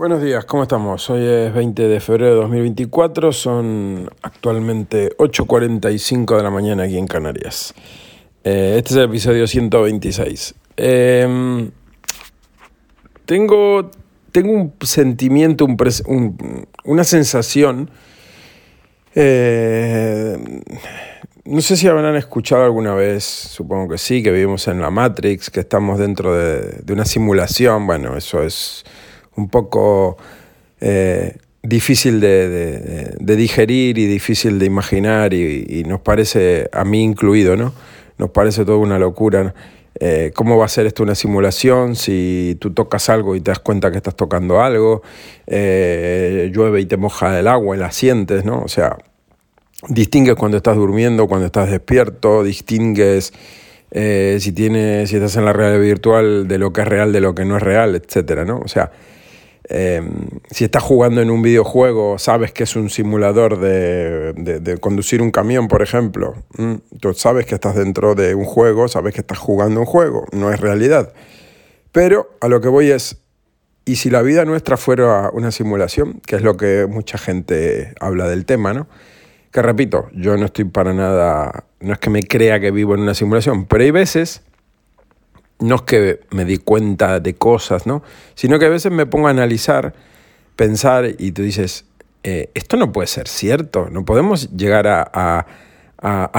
Buenos días, ¿cómo estamos? Hoy es 20 de febrero de 2024, son actualmente 8.45 de la mañana aquí en Canarias. Eh, este es el episodio 126. Em, tengo, tengo un sentimiento, una sensación, eh, no sé si habrán escuchado alguna vez, supongo que sí, que vivimos en la Matrix, que estamos dentro de, de una simulación, bueno, eso es un poco eh, difícil de, digerir y difícil de imaginar y, nos parece, a mí incluido, ¿no? Nos parece toda una locura. Eh, ¿Cómo va a ser esto una simulación si tú tocas algo y te das cuenta que estás tocando algo? Eh, llueve y te moja el agua y la sientes, ¿no? O sea, distingues cuando estás durmiendo, cuando estás despierto, distingues si, tienes, si estás en la realidad virtual de lo que es real, de lo que no es real, etcétera, ¿no? O sea, Em, si estás jugando en un videojuego, sabes que es un simulador de, conducir un camión, por ejemplo. Tú sabes que estás dentro de un juego, sabes que estás jugando un juego, no es realidad. Pero a lo que voy es, ¿y si la vida nuestra fuera una simulación? Que es lo que mucha gente habla del tema, ¿no? Que repito, yo no estoy para nada, no es que me crea que vivo en una simulación, pero hay veces no es que me di cuenta de cosas, ¿no? Sino que a veces me pongo a analizar, pensar y tú dices, eh, esto no puede ser cierto, no podemos llegar a,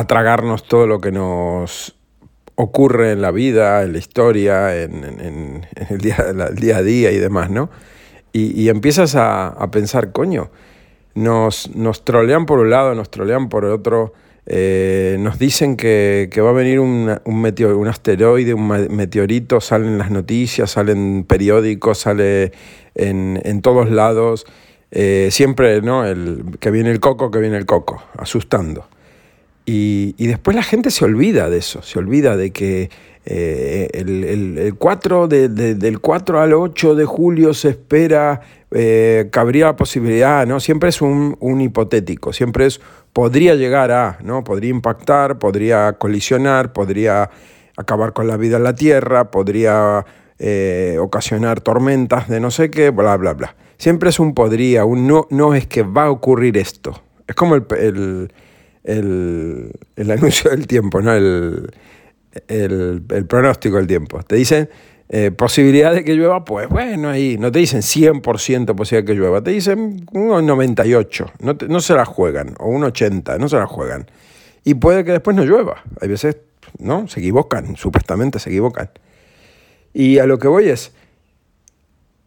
tragarnos todo lo que nos ocurre en la vida, en la historia, en, el, día, a día y demás, ¿no? Y, empiezas a, pensar, coño, nos, nos trolean por un lado, nos trolean por el otro, eh, nos dicen que, va a venir un, un, un asteroide, un meteorito, salen las noticias, salen periódicos, sale en, todos lados. Eh, siempre, ¿no? El, que viene el coco, que viene el coco, asustando. Y, después la gente se olvida de eso, se olvida de que eh, el, 4 del 4 al 8 de julio se espera, cabría la posibilidad, ¿no? Siempre es un, un hipotético, siempre es podría llegar a, ¿no? Podría impactar, podría colisionar, podría acabar con la vida en la Tierra, podría eh, ocasionar tormentas de no sé qué, bla, bla, bla. Siempre es un podría, un no, no es que va a ocurrir esto. Es como el, el, anuncio del tiempo, ¿no? El, el, pronóstico del tiempo. Te dicen eh, posibilidad de que llueva, pues bueno, ahí no te dicen 100% posibilidad de que llueva, te dicen un 98, no, no se la juegan, o un 80, no se la juegan. Y puede que después no llueva, hay veces, ¿no? Se equivocan, supuestamente se equivocan. Y a lo que voy es,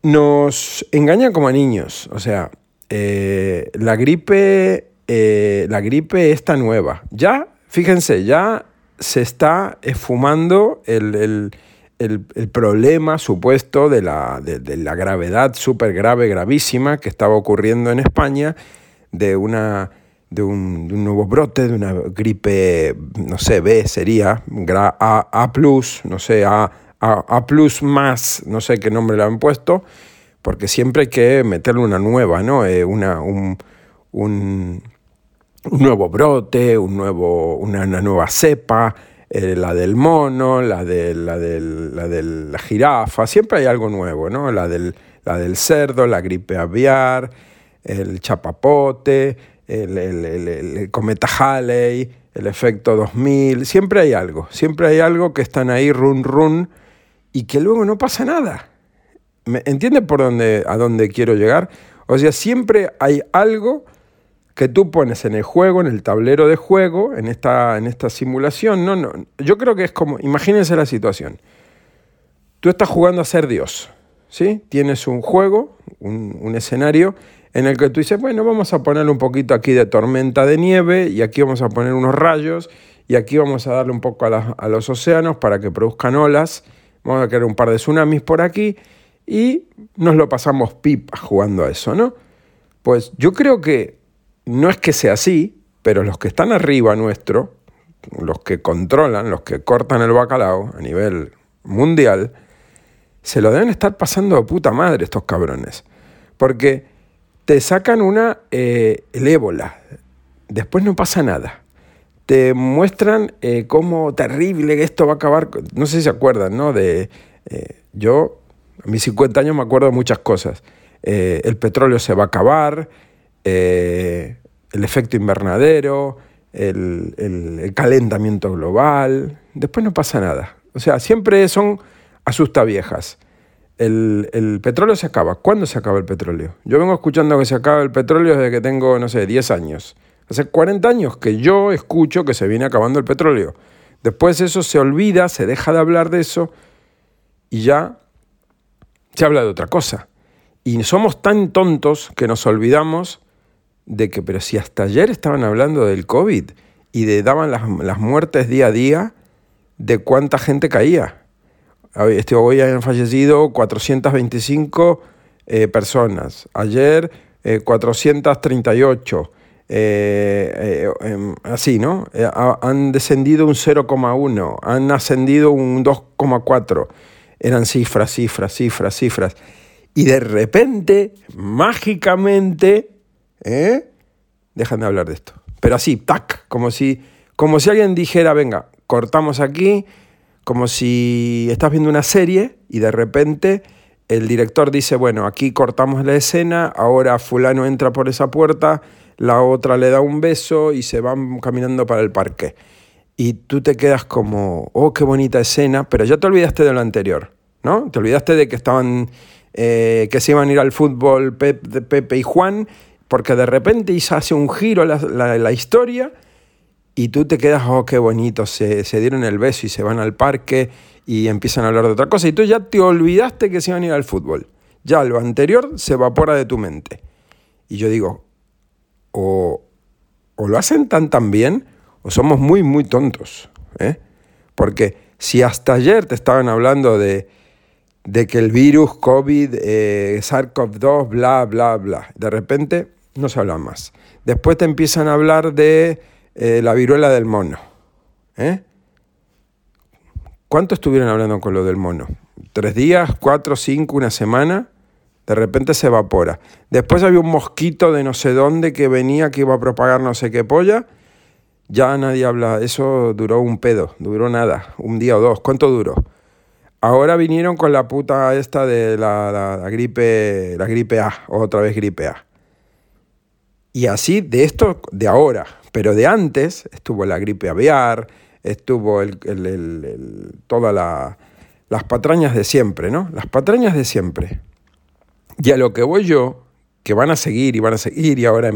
nos engañan como a niños, o sea, eh, la gripe, eh, la gripe está nueva. Ya, fíjense, ya se está esfumando el el, problema supuesto de la, de, la gravedad súper grave, gravísima que estaba ocurriendo en España, de, una, de, un, nuevo brote, de una gripe, no sé, B sería, A, A no sé, A, A, plus más, no sé qué nombre le han puesto, porque siempre hay que meterle una nueva, ¿no? Eh, una, un, un, nuevo brote, un nuevo, una nueva cepa, eh, la del mono, la de, la, la de la jirafa, siempre hay algo nuevo, ¿no? La del, la del cerdo, la gripe aviar, el chapapote, el, el, cometa Halley, el efecto 2000, siempre hay algo, siempre hay algo que están ahí run run y que luego no pasa nada. ¿Me entiendes por dónde, a dónde quiero llegar? O sea, siempre hay algo que tú pones en el juego, en el tablero de juego, en esta, en esta simulación. No, no. Yo creo que es como, imagínense la situación. Tú estás jugando a ser Dios, ¿sí? Tienes un juego, un, escenario en el que tú dices, bueno, vamos a ponerle un poquito aquí de tormenta de nieve y aquí vamos a poner unos rayos y aquí vamos a darle un poco a, a los océanos para que produzcan olas. Vamos a crear un par de tsunamis por aquí y nos lo pasamos pipa jugando a eso, ¿no? Pues yo creo que no es que sea así, pero los que están arriba nuestro, los que controlan, los que cortan el bacalao a nivel mundial, se lo deben estar pasando de puta madre estos cabrones. Porque te sacan una, eh, el ébola, después no pasa nada. Te muestran eh, cómo terrible esto va a acabar. No sé si se acuerdan, ¿no? De, eh, yo, a mis 50 años me acuerdo de muchas cosas. eh, el petróleo se va a acabar, eh, el efecto invernadero, el, calentamiento global, después no pasa nada. O sea, siempre son asustaviejas. El, el petróleo se acaba. ¿Cuándo se acaba el petróleo? Yo vengo escuchando que se acaba el petróleo desde que tengo, no sé, 10 años. Hace 40 años que yo escucho que se viene acabando el petróleo. Después eso se olvida, se deja de hablar de eso y ya se habla de otra cosa. Y somos tan tontos que nos olvidamos de que, pero si hasta ayer estaban hablando del COVID y de daban las, muertes día a día, de cuánta gente caía. Este, hoy han fallecido 425 eh, personas, ayer 438. Eh, eh, em, así, ¿no? han descendido un 0,1, han ascendido un 2,4. Eran cifras, cifras, cifras, cifras. Y de repente, mágicamente, ¿eh? dejan de hablar de esto. Pero así, tac, como si, como si alguien dijera, venga, cortamos aquí, como si estás viendo una serie y de repente el director dice, bueno, aquí cortamos la escena, ahora fulano entra por esa puerta, la otra le da un beso y se van caminando para el parque. Y tú te quedas como, oh, qué bonita escena, pero ya te olvidaste de lo anterior, ¿no? Te olvidaste de que estaban, eh, que se iban a ir al fútbol Pepe y Juan porque de repente se hace un giro la, la, historia y tú te quedas, oh, qué bonito, se, dieron el beso y se van al parque y empiezan a hablar de otra cosa y tú ya te olvidaste que se iban a ir al fútbol. Ya lo anterior se evapora de tu mente. Y yo digo, o, o lo hacen tan tan bien o somos muy, muy tontos. ¿eh? Porque si hasta ayer te estaban hablando de de que el virus COVID, eh, SARS-CoV-2, bla, bla, bla. De repente no se habla más. Después te empiezan a hablar de eh, la viruela del mono. ¿eh? ¿Cuánto estuvieron hablando con lo del mono? ¿Tres días, cuatro, cinco, una semana? De repente se evapora. Después había un mosquito de no sé dónde que venía, que iba a propagar no sé qué polla. Ya nadie habla. Eso duró un pedo, duró nada, un día o dos. ¿Cuánto duró? Ahora vinieron con la puta esta de la, gripe, la gripe A, otra vez gripe A. Y así de esto, de ahora, pero de antes estuvo la gripe aviar, estuvo el, todas las patrañas de siempre, ¿no? Las patrañas de siempre. Y a lo que voy yo, que van a seguir y van a seguir y ahora,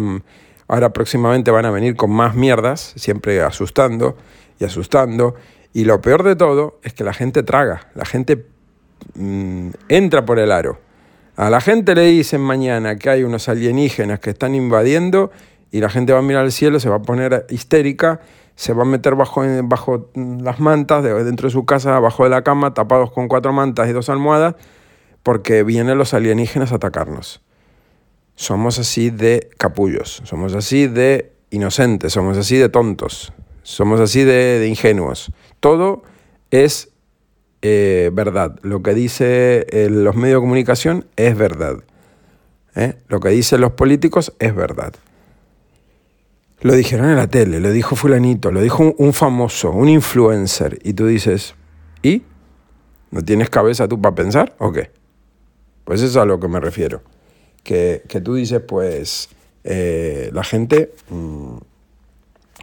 ahora próximamente van a venir con más mierdas, siempre asustando y asustando y lo peor de todo es que la gente traga, la gente mm, entra por el aro. A la gente le dicen mañana que hay unos alienígenas que están invadiendo y la gente va a mirar al cielo, se va a poner histérica, se va a meter bajo, bajo las mantas, dentro de su casa, abajo de la cama, tapados con cuatro mantas y dos almohadas, porque vienen los alienígenas a atacarnos. Somos así de capullos, somos así de inocentes, somos así de tontos, somos así de ingenuos. Todo es eh, verdad. Lo que dicen eh, los medios de comunicación es verdad. ¿eh? Lo que dicen los políticos es verdad. Lo dijeron en la tele, lo dijo fulanito, lo dijo un, famoso, un influencer. Y tú dices, ¿y? ¿No tienes cabeza tú para pensar o qué? Pues eso es a lo que me refiero. Que, tú dices, pues, la gente... Mm,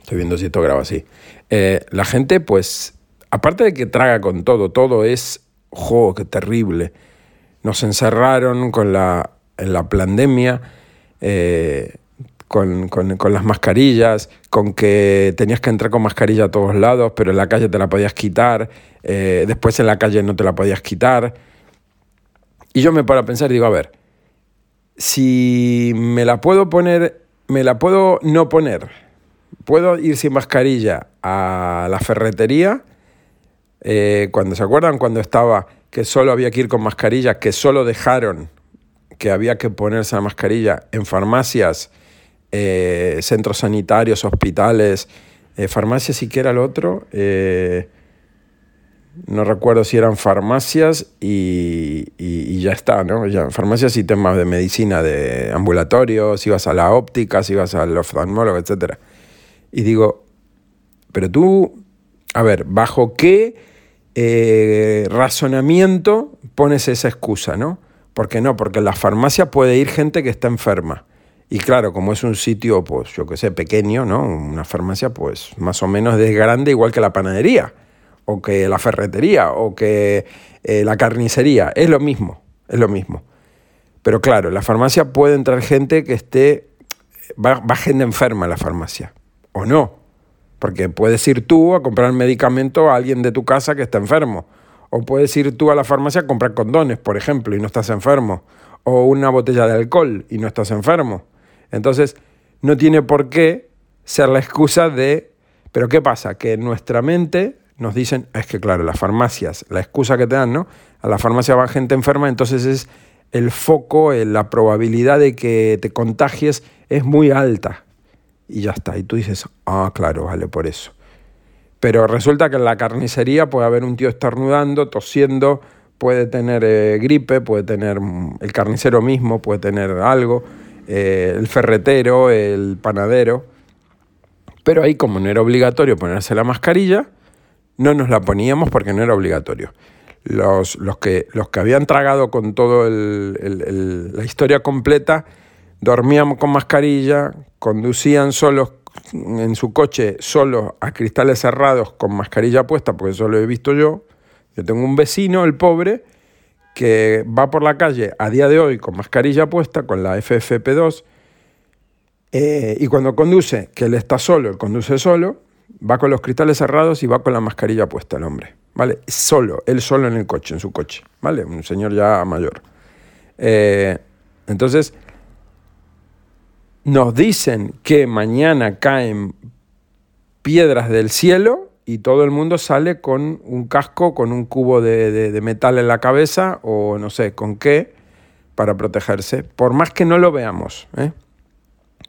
estoy viendo si esto graba así. Eh, la gente, pues, aparte de que traga con todo, todo es, ¡jo, qué terrible! Nos encerraron con la, en la pandemia, eh, con, las mascarillas, con que tenías que entrar con mascarilla a todos lados, pero en la calle te la podías quitar, eh, después en la calle no te la podías quitar. Y yo me paro a pensar y digo, a ver, si me la puedo poner, me la puedo no poner, puedo ir sin mascarilla a la ferretería. Eh, cuando se acuerdan cuando estaba que solo había que ir con mascarilla, que solo dejaron que había que ponerse la mascarilla en farmacias, eh, centros sanitarios, hospitales, eh, farmacias y que era el otro. no recuerdo si eran farmacias y, y, ya está, ¿no? Ya, farmacias y temas de medicina, de ambulatorios, ibas a la óptica, ibas al oftalmólogo, etcétera. Y digo, pero tú, a ver, ¿bajo qué eh, razonamiento pones esa excusa, no? ¿Por qué no? Porque en la farmacia puede ir gente que está enferma. Y claro, como es un sitio, pues yo que sé, pequeño, ¿no? Una farmacia, pues más o menos de grande, igual que la panadería, o que la ferretería, o que eh, la carnicería. Es lo mismo, es lo mismo. Pero claro, en la farmacia puede entrar gente que esté, va gente enferma a la farmacia, o no. Porque puedes ir tú a comprar medicamento a alguien de tu casa que está enfermo. O puedes ir tú a la farmacia a comprar condones, por ejemplo, y no estás enfermo. O una botella de alcohol y no estás enfermo. Entonces, no tiene por qué ser la excusa de... Pero ¿qué pasa? Que en nuestra mente nos dicen, es que claro, las farmacias, la excusa que te dan, ¿no? A la farmacia va gente enferma, entonces es el foco, eh, la probabilidad de que te contagies es muy alta. Y ya está. Y tú dices, ah, claro, vale, por eso. Pero resulta que en la carnicería puede haber un tío estornudando, tosiendo, puede tener eh, gripe, puede tener mm, el carnicero mismo, puede tener algo. Eh, el ferretero, el panadero. Pero ahí como no era obligatorio ponerse la mascarilla, no nos la poníamos porque no era obligatorio. Los, los, que, los que habían tragado con toda la historia completa dormían con mascarilla, conducían solos en su coche, solos a cristales cerrados con mascarilla puesta, porque eso lo he visto yo. Yo tengo un vecino, el pobre, que va por la calle a día de hoy con mascarilla puesta, con la FFP2, eh, y cuando conduce, que él está solo, él conduce solo, va con los cristales cerrados y va con la mascarilla puesta el hombre, ¿vale? Solo, él solo en el coche, en su coche, ¿vale? Un señor ya mayor. Eh, entonces, nos dicen que mañana caen piedras del cielo y todo el mundo sale con un casco, con un cubo de, metal en la cabeza o no sé con qué para protegerse, por más que no lo veamos, ¿eh?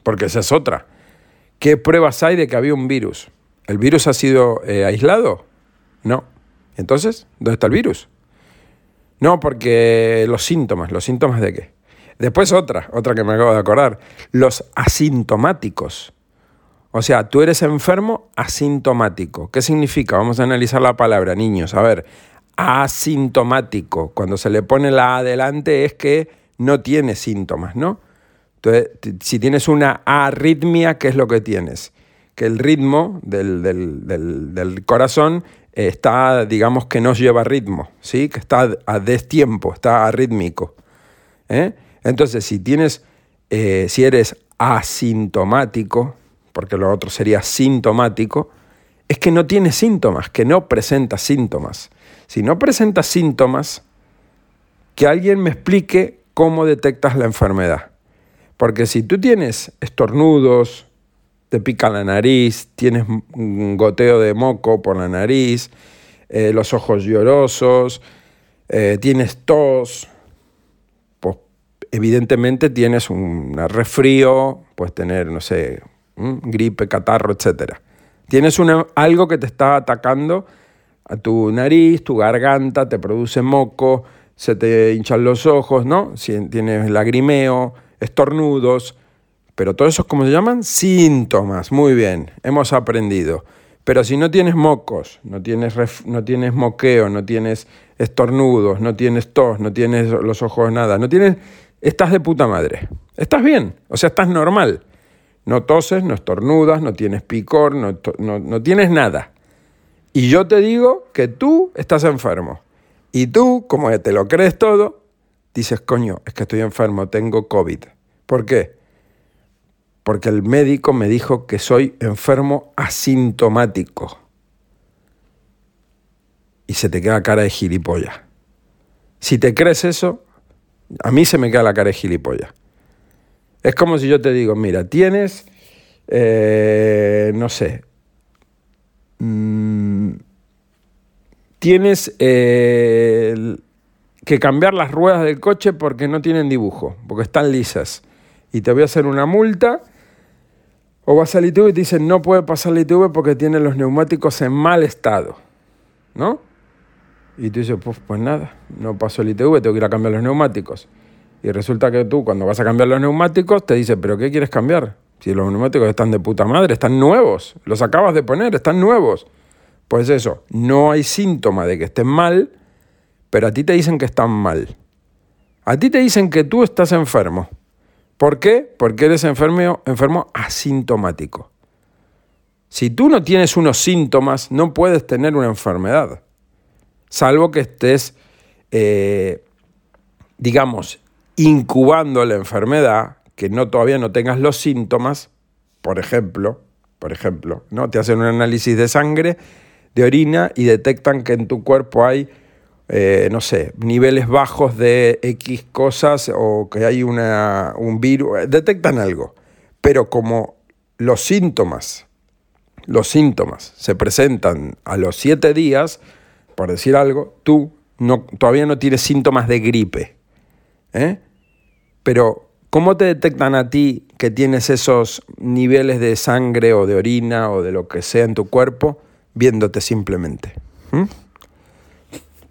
porque esa es otra. ¿Qué pruebas hay de que había un virus? ¿El virus ha sido eh, aislado? No. Entonces, ¿dónde está el virus? No, porque los síntomas, ¿los síntomas de qué? Después otra, otra que me acabo de acordar, los asintomáticos. O sea, tú eres enfermo asintomático. ¿Qué significa? Vamos a analizar la palabra, niños. A ver, asintomático. Cuando se le pone la adelante es que no tiene síntomas, ¿no? Entonces, si tienes una arritmia, ¿qué es lo que tienes? Que el ritmo del, del corazón está, digamos, que no lleva ritmo, ¿sí? Que está a destiempo, está arrítmico. ¿eh? Entonces, si tienes, eh, si eres asintomático, porque lo otro sería sintomático, es que no tienes síntomas, que no presentas síntomas. Si no presentas síntomas, que alguien me explique cómo detectas la enfermedad. Porque si tú tienes estornudos, te pica la nariz, tienes un goteo de moco por la nariz, eh, los ojos llorosos, eh, tienes tos, evidentemente tienes un resfrío, puedes tener, no sé, gripe, catarro, etc. Tienes algo que te está atacando a tu nariz, tu garganta, te produce moco, se te hinchan los ojos, ¿no? Si tienes lagrimeo, estornudos, pero todo eso, ¿cómo se llaman? Síntomas. Muy bien, hemos aprendido. Pero si no tienes mocos, no tienes, no tienes moqueo, no tienes estornudos, no tienes tos, no tienes los ojos nada, no tienes estás de puta madre. Estás bien, o sea, estás normal. No toses, no estornudas, no tienes picor, no, no, tienes nada. Y yo te digo que tú estás enfermo. Y tú, como te lo crees todo, dices, coño, es que estoy enfermo, tengo COVID. ¿Por qué? Porque el médico me dijo que soy enfermo asintomático. Y se te queda cara de gilipollas. Si te crees eso, a mí se me queda la cara de gilipollas. Es como si yo te digo, mira, tienes, eh, no sé, mm, tienes eh, que cambiar las ruedas del coche porque no tienen dibujo, porque están lisas. Y te voy a hacer una multa. O vas al ITV y te dicen, no puede pasar el ITV porque tiene los neumáticos en mal estado. ¿No? Y tú dices, pues, pues nada, no paso el ITV, tengo que ir a cambiar los neumáticos. Y resulta que tú cuando vas a cambiar los neumáticos te dices, pero ¿qué quieres cambiar? Si los neumáticos están de puta madre, están nuevos, los acabas de poner, están nuevos. Pues eso, no hay síntoma de que estén mal, pero a ti te dicen que están mal. A ti te dicen que tú estás enfermo. ¿Por qué? Porque eres enfermo, enfermo asintomático. Si tú no tienes unos síntomas, no puedes tener una enfermedad, salvo que estés, eh, digamos, incubando la enfermedad, que no todavía no tengas los síntomas, por ejemplo, por ejemplo, ¿no? Te hacen un análisis de sangre, de orina y detectan que en tu cuerpo hay, eh, no sé, niveles bajos de X cosas o que hay una, un virus, detectan algo. Pero como los síntomas, los síntomas se presentan a los siete días, por decir algo, tú no, todavía no tienes síntomas de gripe. ¿eh? Pero, ¿cómo te detectan a ti que tienes esos niveles de sangre o de orina o de lo que sea en tu cuerpo viéndote simplemente? ¿Mm?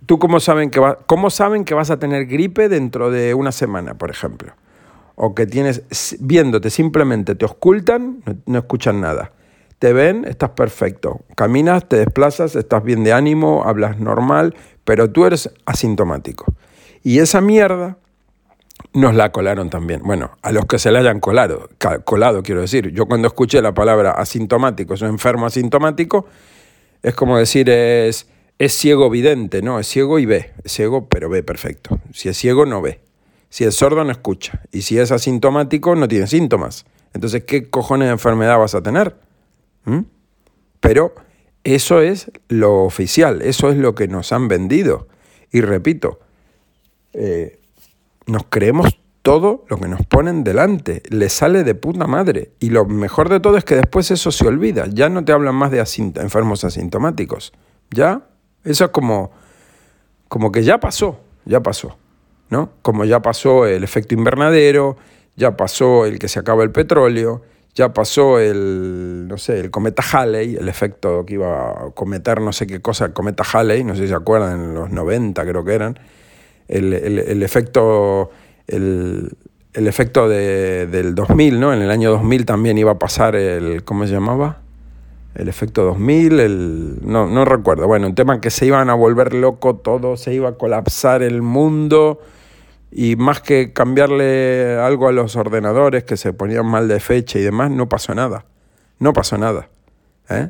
¿Tú cómo saben, que cómo saben que vas a tener gripe dentro de una semana, por ejemplo? O que tienes, viéndote simplemente, te ocultan, no escuchan nada. Te ven, estás perfecto. Caminas, te desplazas, estás bien de ánimo, hablas normal, pero tú eres asintomático. Y esa mierda nos la colaron también. Bueno, a los que se la hayan colado, colado quiero decir. Yo cuando escuché la palabra asintomático, es un enfermo asintomático, es como decir es, es ciego vidente, no, es ciego y ve. Es ciego pero ve perfecto. Si es ciego no ve. Si es sordo no escucha. Y si es asintomático no tiene síntomas. Entonces, ¿qué cojones de enfermedad vas a tener? ¿Mm? Pero eso es lo oficial, eso es lo que nos han vendido. Y repito, eh, nos creemos todo lo que nos ponen delante, le sale de puta madre. Y lo mejor de todo es que después eso se olvida, ya no te hablan más de enfermos asintomáticos. Ya, eso es como, como que ya pasó, ya pasó, ¿no? Como ya pasó el efecto invernadero, ya pasó el que se acaba el petróleo, ya pasó el, no sé, el cometa Halley, el efecto que iba a cometer no sé qué cosa, el cometa Halley, no sé si se acuerdan, en los 90 creo que eran, el, efecto, el, efecto del 2000, ¿no? En el año 2000 también iba a pasar el, ¿cómo se llamaba? El efecto 2000, el, no, no recuerdo, bueno, un tema que se iban a volver loco todo, se iba a colapsar el mundo y más que cambiarle algo a los ordenadores que se ponían mal de fecha y demás, no pasó nada. No pasó nada. ¿eh?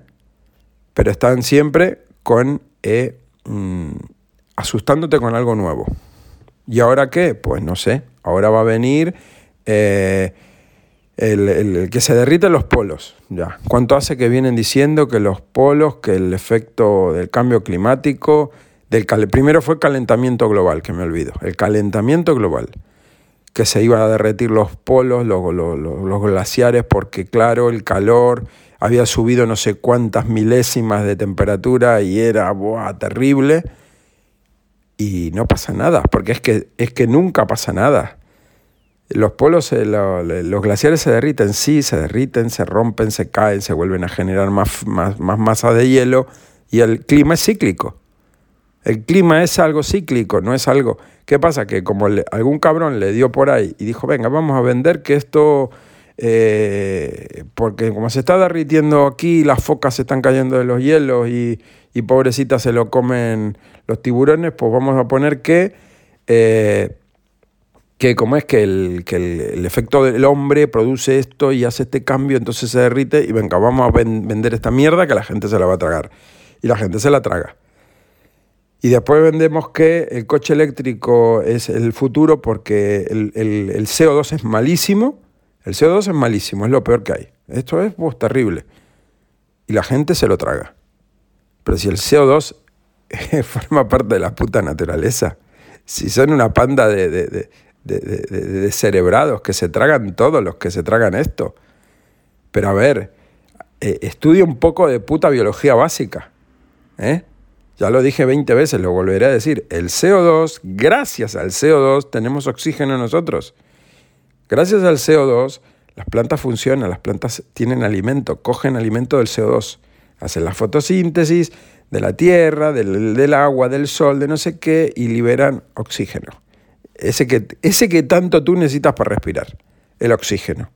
Pero están siempre con eh, mm, asustándote con algo nuevo. ¿Y ahora qué? Pues no sé. Ahora va a venir eh, el, el, que se derriten los polos. Ya. ¿Cuánto hace que vienen diciendo que los polos, que el efecto del cambio climático del primero fue calentamiento global, que me olvido, el calentamiento global, que se iban a derretir los polos, los, los, glaciares, porque claro, el calor había subido no sé cuántas milésimas de temperatura y era terrible. Y no pasa nada, porque es que, es que nunca pasa nada. Los polos, eh, los glaciares se derriten, sí, se derriten, se rompen, se caen, se vuelven a generar más, más, más de hielo y el clima es cíclico. El clima es algo cíclico, no es algo... ¿Qué pasa? Que como algún cabrón le dio por ahí y dijo, venga, vamos a vender que esto... Eh, porque como se está derritiendo aquí, las focas se están cayendo de los hielos y, y pobrecitas se lo comen los tiburones, pues vamos a poner que... Eh, que como es que, el, que el, efecto del hombre produce esto y hace este cambio, entonces se derrite y venga, vamos a vender esta mierda que la gente se la va a tragar. Y la gente se la traga. Y después vendemos que el coche eléctrico es el futuro porque el, CO2 es malísimo. El CO2 es malísimo, es lo peor que hay. Esto es pues, terrible. Y la gente se lo traga. Pero si el CO2 forma parte de la puta naturaleza, si son una panda de, de, de, cerebrados que se tragan todos los que se tragan esto. Pero a ver, eh, estudia un poco de puta biología básica. ¿eh? Ya lo dije 20 veces, lo volveré a decir. El CO2, gracias al CO2, tenemos oxígeno nosotros. Gracias al CO2, las plantas funcionan, las plantas tienen alimento, cogen alimento del CO2, hacen la fotosíntesis de la tierra, del, agua, del sol, de no sé qué, y liberan oxígeno. Ese que, ese que tanto tú necesitas para respirar, el oxígeno.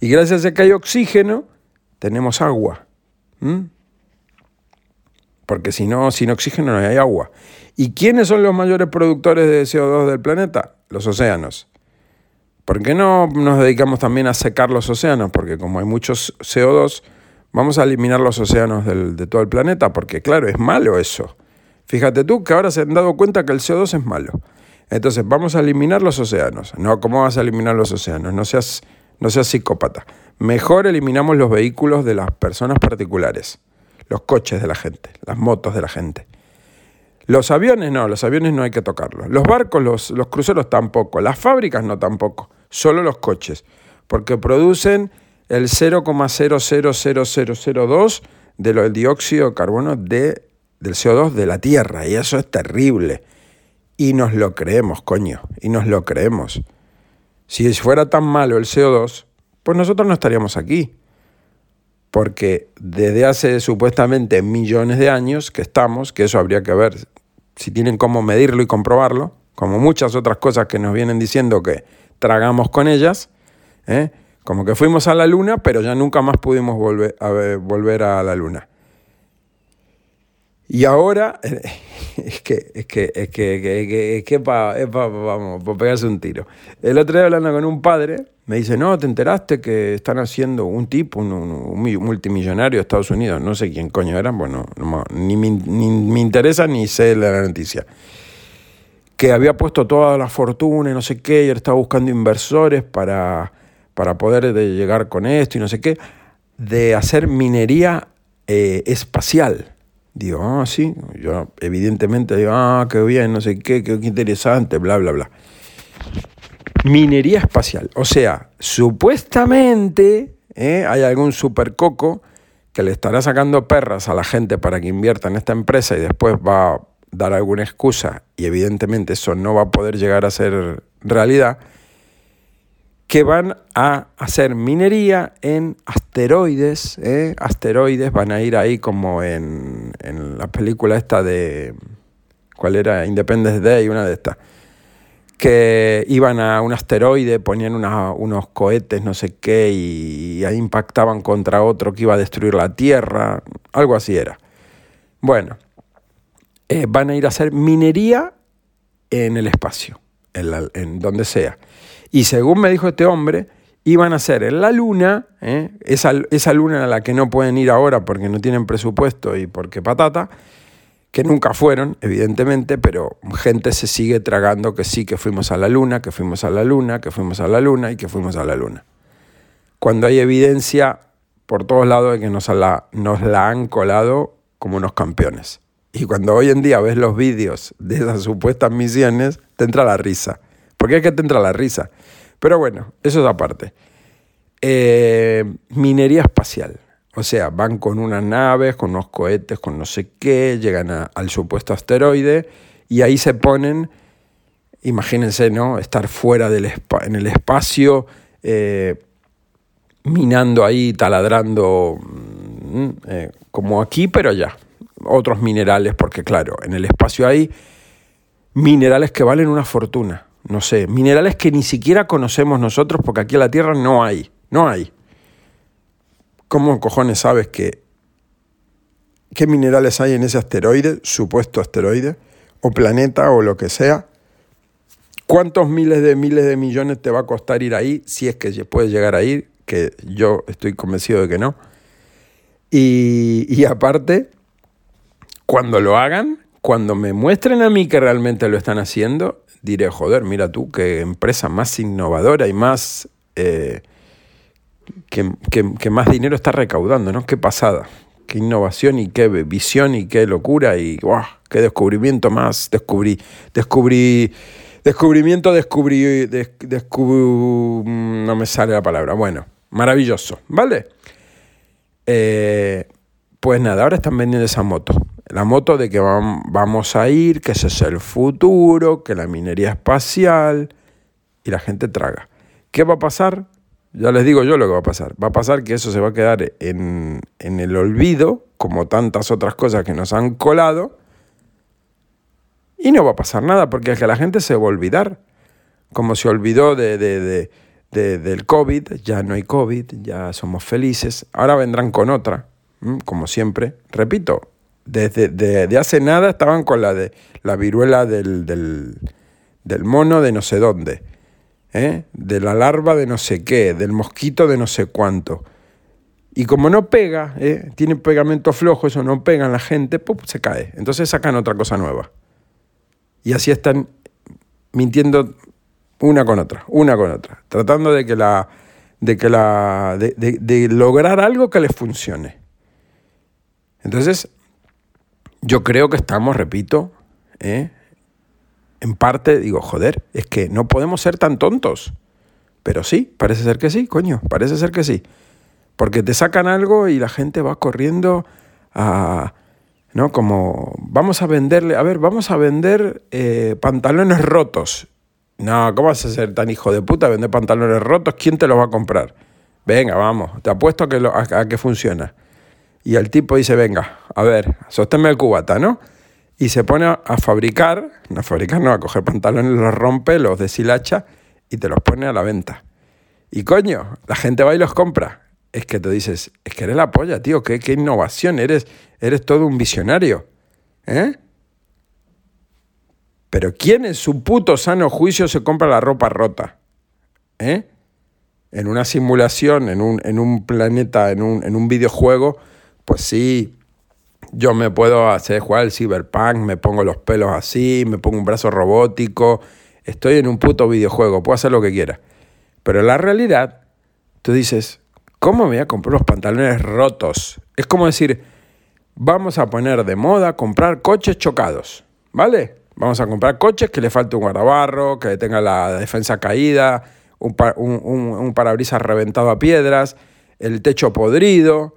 Y gracias a que hay oxígeno, tenemos agua. Porque si no, sin oxígeno no hay agua. ¿Y quiénes son los mayores productores de CO2 del planeta? Los océanos. ¿Por qué no nos dedicamos también a secar los océanos? Porque como hay muchos CO2, vamos a eliminar los océanos de todo el planeta, porque claro, es malo eso. Fíjate tú que ahora se han dado cuenta que el CO2 es malo. Entonces, vamos a eliminar los océanos. No, ¿cómo vas a eliminar los océanos? No seas, no seas psicópata. Mejor eliminamos los vehículos de las personas particulares, los coches de la gente, las motos de la gente. Los aviones no, los aviones no hay que tocarlos. Los barcos, los, cruceros tampoco. Las fábricas no tampoco. Solo los coches. Porque producen el 0,00002 del dióxido de carbono de, del CO2 de la Tierra. Y eso es terrible. Y nos lo creemos, coño. Y nos lo creemos. Si fuera tan malo el CO2, pues nosotros no estaríamos aquí. Porque desde hace supuestamente millones de años que estamos, que eso habría que ver si tienen cómo medirlo y comprobarlo, como muchas otras cosas que nos vienen diciendo que tragamos con ellas, ¿eh? como que fuimos a la luna, pero ya nunca más pudimos volver a, volver a la luna. Y ahora, es que, es que, es que, es que, vamos, por pegarse un tiro. El otro día hablando con un padre, me dice, no, ¿te enteraste que están haciendo un tipo, un, multimillonario de Estados Unidos? No sé quién coño era, bueno, ni, me interesa ni sé la noticia. Que había puesto toda la fortuna y no sé qué, y él estaba buscando inversores para, para poder llegar con esto y no sé qué, de hacer minería eh, espacial. Digo, ah, sí, yo evidentemente digo, ah, qué bien, no sé qué, qué interesante, bla, bla, bla. Minería espacial, o sea, supuestamente ¿eh? hay algún supercoco que le estará sacando perras a la gente para que invierta en esta empresa y después va a dar alguna excusa y evidentemente eso no va a poder llegar a ser realidad que van a hacer minería en asteroides. ¿eh? Asteroides van a ir ahí como en, la película esta de... ¿Cuál era? Independence Day, una de estas. Que iban a un asteroide, ponían unos cohetes, no sé qué, y, ahí impactaban contra otro que iba a destruir la Tierra. Algo así era. Bueno, eh, van a ir a hacer minería en el espacio, en, donde sea. Y según me dijo este hombre, iban a ser en la luna, ¿eh? esa, esa luna a la que no pueden ir ahora porque no tienen presupuesto y porque patata, que nunca fueron, evidentemente, pero gente se sigue tragando que sí, que fuimos a la luna, que fuimos a la luna, que fuimos a la luna y que fuimos a la luna. Cuando hay evidencia por todos lados de que nos la, nos la han colado como unos campeones. Y cuando hoy en día ves los vídeos de esas supuestas misiones, te entra la risa. Porque es que te entra la risa. Pero bueno, eso es aparte. Eh, minería espacial. O sea, van con unas naves, con unos cohetes, con no sé qué, llegan al supuesto asteroide y ahí se ponen, imagínense, ¿no? Estar fuera del en el espacio, eh, minando ahí, taladrando, mm, eh, como aquí, pero allá. Otros minerales, porque claro, en el espacio hay minerales que valen una fortuna no sé, minerales que ni siquiera conocemos nosotros porque aquí en la Tierra no hay, no hay. ¿Cómo cojones sabes que qué minerales hay en ese asteroide, supuesto asteroide, o planeta o lo que sea? ¿Cuántos miles de miles de millones te va a costar ir ahí, si es que puedes llegar a ir? Que yo estoy convencido de que no. Y, y aparte, cuando lo hagan, cuando me muestren a mí que realmente lo están haciendo, diré, joder, mira tú, qué empresa más innovadora y más... Eh, que, más dinero está recaudando, ¿no? Qué pasada, qué innovación y qué visión y qué locura y qué descubrimiento más descubrí, descubrí, descubrimiento, descubrí, no me sale la palabra, bueno, maravilloso, ¿vale? Eh, pues nada, ahora están vendiendo esa moto la moto de que vamos a ir, que ese es el futuro, que la minería espacial, y la gente traga. ¿Qué va a pasar? Ya les digo yo lo que va a pasar. Va a pasar que eso se va a quedar en, el olvido, como tantas otras cosas que nos han colado, y no va a pasar nada, porque es que la gente se va a olvidar. Como se olvidó de, del COVID, ya no hay COVID, ya somos felices. Ahora vendrán con otra, como siempre. Repito, desde de, hace nada estaban con la de la viruela del, del, mono de no sé dónde, ¿eh? de la larva de no sé qué, del mosquito de no sé cuánto. Y como no pega, ¿eh? tiene pegamento flojo, eso no pega en la gente, se cae. Entonces sacan otra cosa nueva. Y así están mintiendo una con otra, una con otra, tratando de que la, de que la, de, de lograr algo que les funcione. Entonces, yo creo que estamos, repito, ¿eh? En parte digo, joder, es que no podemos ser tan tontos. Pero sí, parece ser que sí, coño, parece ser que sí. Porque te sacan algo y la gente va corriendo a, ¿no? Como, vamos a venderle, a ver, vamos a vender eh, pantalones rotos. No, ¿cómo vas a ser tan hijo de puta vender pantalones rotos? ¿Quién te los va a comprar? Venga, vamos, te apuesto a que, lo, a que funciona. Y el tipo dice, venga, a ver, sosténme el cubata, ¿no? Y se pone a fabricar, no a fabricar, no, a coger pantalones, los rompe, los deshilacha y te los pone a la venta. Y coño, la gente va y los compra. Es que tú dices, es que eres la polla, tío, qué, qué innovación, eres, eres todo un visionario. ¿Eh? Pero ¿quién en su puto sano juicio se compra la ropa rota? ¿Eh? En una simulación, en un, en un planeta, en un, en un videojuego, pues sí, yo me puedo hacer jugar el cyberpunk, me pongo los pelos así, me pongo un brazo robótico, estoy en un puto videojuego, puedo hacer lo que quiera. Pero la realidad, tú dices, ¿cómo me voy a comprar los pantalones rotos? Es como decir, vamos a poner de moda comprar coches chocados, ¿vale? Vamos a comprar coches que le falte un guardabarro, que tenga la defensa caída, un, un parabrisas reventado a piedras, el techo podrido,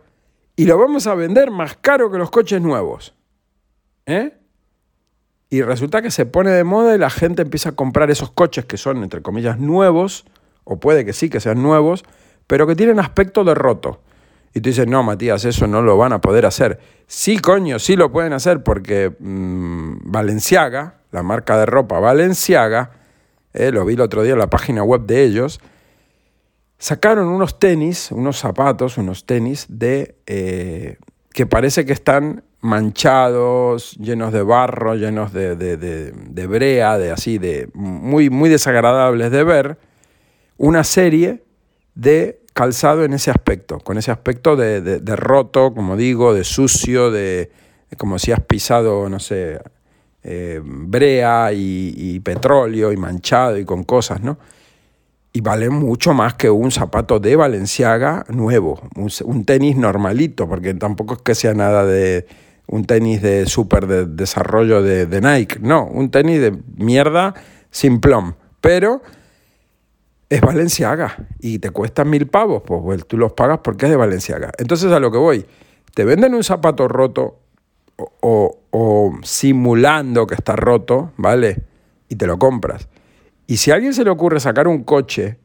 y lo vamos a vender más caro que los coches nuevos. ¿Eh? Y resulta que se pone de moda y la gente empieza a comprar esos coches que son, entre comillas, nuevos, o puede que sí, que sean nuevos, pero que tienen aspecto de roto. Y tú dices, no, Matías, eso no lo van a poder hacer. Sí, coño, sí lo pueden hacer porque mm, Valenciaga, la marca de ropa Valenciaga, eh, lo vi el otro día en la página web de ellos, sacaron unos tenis, unos zapatos, unos tenis de eh, que parece que están manchados, llenos de barro, llenos de, de, brea, de así, de muy, muy desagradables de ver, una serie de calzado en ese aspecto, con ese aspecto de, roto, como digo, de sucio, de como si has pisado, no sé, eh, brea y, y petróleo y manchado y con cosas, ¿no? Y vale mucho más que un zapato de Valenciaga nuevo, un, tenis normalito, porque tampoco es que sea nada de un tenis de súper de desarrollo de, Nike, no, un tenis de mierda sin plom, pero es Valenciaga y te cuesta mil pavos, pues tú los pagas porque es de Valenciaga. Entonces a lo que voy, te venden un zapato roto o, o simulando que está roto, ¿vale? Y te lo compras. Y si a alguien se le ocurre sacar un coche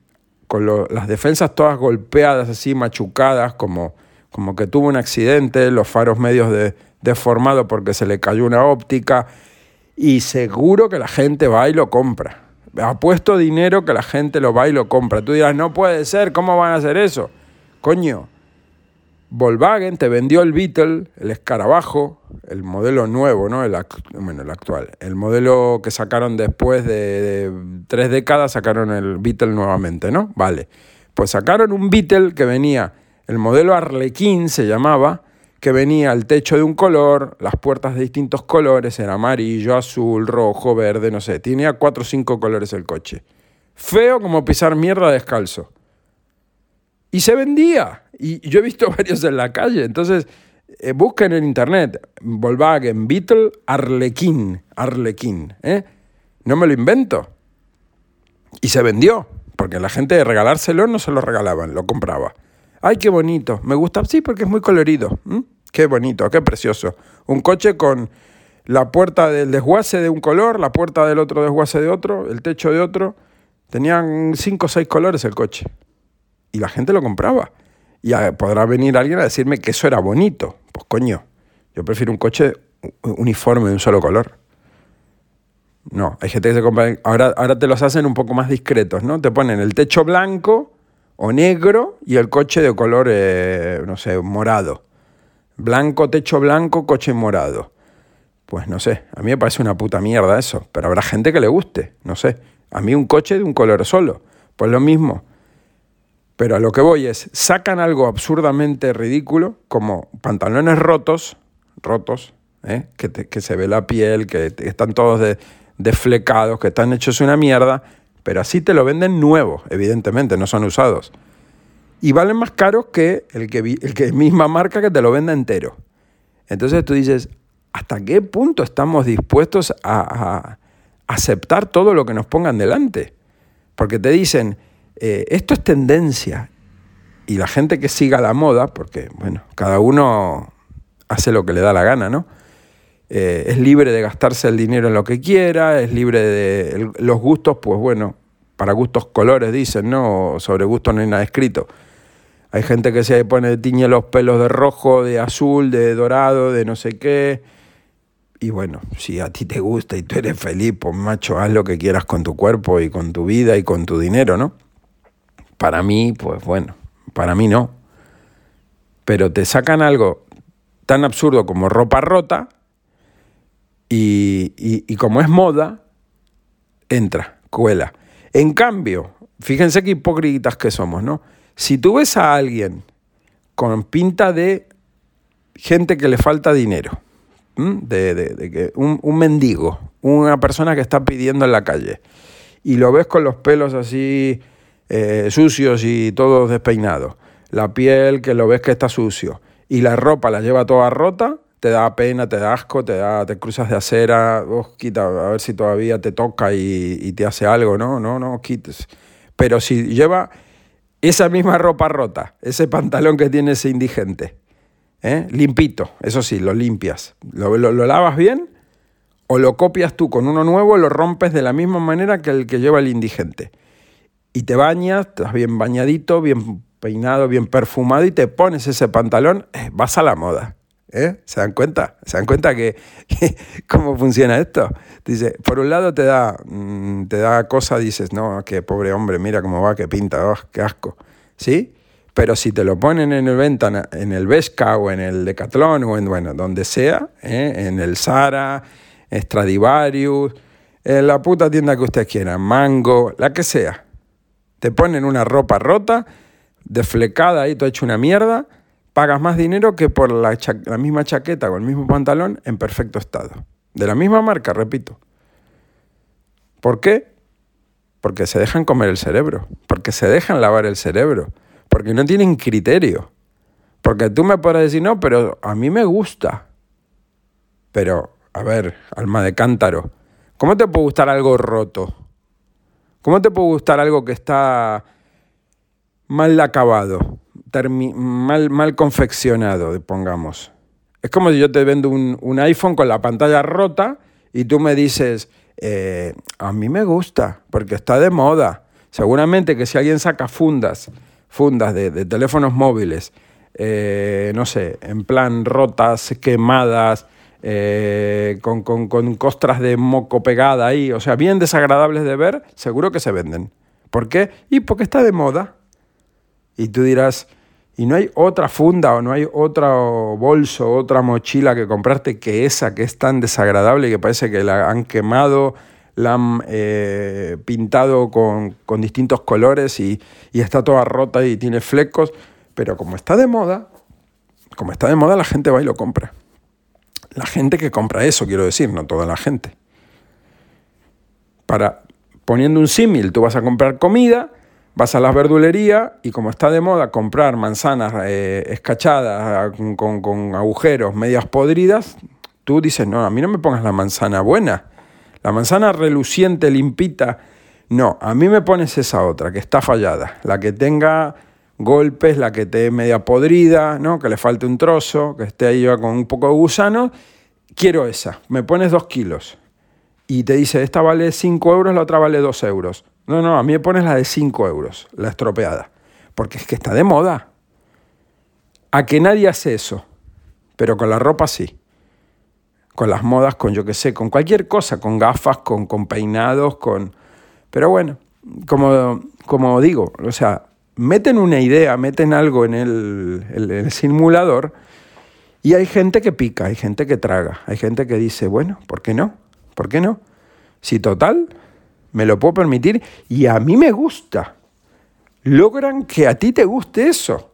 con las defensas todas golpeadas, así machucadas, como, como que tuvo un accidente, los faros medios de, deformados porque se le cayó una óptica, y seguro que la gente va y lo compra. Apuesto dinero que la gente lo va y lo compra. Tú dirás, no puede ser, ¿cómo van a hacer eso? Coño, Volkswagen te vendió el Beetle, el escarabajo, el modelo nuevo, ¿no? El, bueno, el actual. El modelo que sacaron después de, tres décadas, sacaron el Beetle nuevamente, ¿no? Vale. Pues sacaron un Beetle que venía, el modelo Arlequín se llamaba, que venía el techo de un color, las puertas de distintos colores, era amarillo, azul, rojo, verde, no sé. Tenía cuatro o cinco colores el coche. Feo como pisar mierda descalzo. Y se vendía. Y yo he visto varios en la calle. Entonces, eh, busquen en internet Volkswagen Beetle Arlequín. Arlequín. ¿eh? No me lo invento. Y se vendió. Porque la gente de regalárselo no se lo regalaban, lo compraba. ¡Ay, qué bonito! Me gusta, sí, porque es muy colorido. Qué bonito, qué precioso. Un coche con la puerta del desguace de un color, la puerta del otro desguace de otro, el techo de otro. Tenían cinco o seis colores el coche. Y la gente lo compraba. Y podrá venir alguien a decirme que eso era bonito. Pues coño, yo prefiero un coche uniforme de un solo color. No, hay gente que se compra. Ahora, ahora te los hacen un poco más discretos, ¿no? Te ponen el techo blanco o negro y el coche de color, eh, no sé, morado. Blanco, techo blanco, coche morado. Pues no sé, a mí me parece una puta mierda eso, pero habrá gente que le guste, no sé. A mí un coche de un color solo, pues lo mismo. Pero a lo que voy es, sacan algo absurdamente ridículo, como pantalones rotos, rotos, ¿eh? que, se ve la piel, que están todos desflecados, que están hechos una mierda, pero así te lo venden nuevo, evidentemente, no son usados. Y valen más caros que el que, el que misma marca que te lo venda entero. Entonces tú dices, ¿hasta qué punto estamos dispuestos a, aceptar todo lo que nos pongan delante? Porque te dicen, eh, esto es tendencia. Y la gente que siga la moda, porque, bueno, cada uno hace lo que le da la gana, ¿no? Eh, es libre de gastarse el dinero en lo que quiera, es libre de los gustos, pues bueno, para gustos colores dicen, ¿no? Sobre gustos no hay nada escrito. Hay gente que se pone, tiñe los pelos de rojo, de azul, de dorado, de no sé qué. Y bueno, si a ti te gusta y tú eres feliz, pues macho, haz lo que quieras con tu cuerpo y con tu vida y con tu dinero, ¿no? Para mí, pues bueno, para mí no. Pero te sacan algo tan absurdo como ropa rota y, como es moda, entra, cuela. En cambio, fíjense qué hipócritas que somos, ¿no? Si tú ves a alguien con pinta de gente que le falta dinero, de, que un, un, mendigo, una persona que está pidiendo en la calle, y lo ves con los pelos así eh, sucios y todos despeinados, la piel que lo ves que está sucio, y la ropa la lleva toda rota, te da pena, te da asco, te, da, te cruzas de acera, quita, a ver si todavía te toca y, te hace algo, no, no, no, quites. Pero si lleva esa misma ropa rota, ese pantalón que tiene ese indigente, ¿eh? limpito, eso sí, lo limpias, lo, lo, lavas bien o lo copias tú con uno nuevo, lo rompes de la misma manera que el que lleva el indigente. Y te bañas, estás bien bañadito, bien peinado, bien perfumado y te pones ese pantalón, eh, vas a la moda. ¿Eh? ¿Se dan cuenta? ¿Se dan cuenta que, cómo funciona esto? Dice, por un lado te da, mm, te da cosa, dices, no, qué pobre hombre, mira cómo va, qué pinta, oh, qué asco. ¿Sí? Pero si te lo ponen en el ventana, en el Vesca o en el Decathlon o en, bueno, donde sea, ¿eh? en el Zara, Stradivarius, en la puta tienda que ustedes quieran, Mango, la que sea, te ponen una ropa rota, desflecada y todo hecho una mierda, pagas más dinero que por la, misma chaqueta o el mismo pantalón en perfecto estado. De la misma marca, repito. ¿Por qué? Porque se dejan comer el cerebro, porque se dejan lavar el cerebro, porque no tienen criterio. Porque tú me puedes decir, no, pero a mí me gusta. Pero, a ver, alma de cántaro, ¿cómo te puede gustar algo roto? ¿Cómo te puede gustar algo que está mal acabado? mal, mal confeccionado, pongamos. Es como si yo te vendo un, iPhone con la pantalla rota y tú me dices, eh, a mí me gusta, porque está de moda. Seguramente que si alguien saca fundas, fundas de, teléfonos móviles, eh, no sé, en plan rotas, quemadas, eh, con, con, con, costras de moco pegada ahí, o sea, bien desagradables de ver, seguro que se venden. ¿Por qué? Y porque está de moda. Y tú dirás, y no hay otra funda o no hay otro bolso, otra mochila que comprarte que esa que es tan desagradable y que parece que la han quemado, la han eh, pintado con, distintos colores y, y, está toda rota y tiene flecos. Pero como está de moda, como está de moda, la gente va y lo compra. La gente que compra eso, quiero decir, no toda la gente. Para, poniendo un símil, tú vas a comprar comida Vas a las verdulerías y como está de moda comprar manzanas eh, escachadas con, agujeros, medias podridas, tú dices, no, a mí no me pongas la manzana buena. La manzana reluciente, limpita, no, a mí me pones esa otra, que está fallada, la que tenga golpes, la que esté media podrida, ¿no? que le falte un trozo, que esté ahí con un poco de gusano, quiero esa, me pones dos kilos. Y te dice, esta vale 5 euros, la otra vale 2 euros. No, no, a mí me pones la de 5 euros, la estropeada. Porque es que está de moda. A que nadie hace eso. Pero con la ropa sí. Con las modas, con yo qué sé, con cualquier cosa, con gafas, con, con peinados, con... Pero bueno, como, como digo, o sea, meten una idea, meten algo en el, el simulador Y hay gente que pica, hay gente que traga, hay gente que dice, bueno, ¿por qué no? ¿Por qué no? Si total, me lo puedo permitir y a mí me gusta. Logran que a ti te guste eso.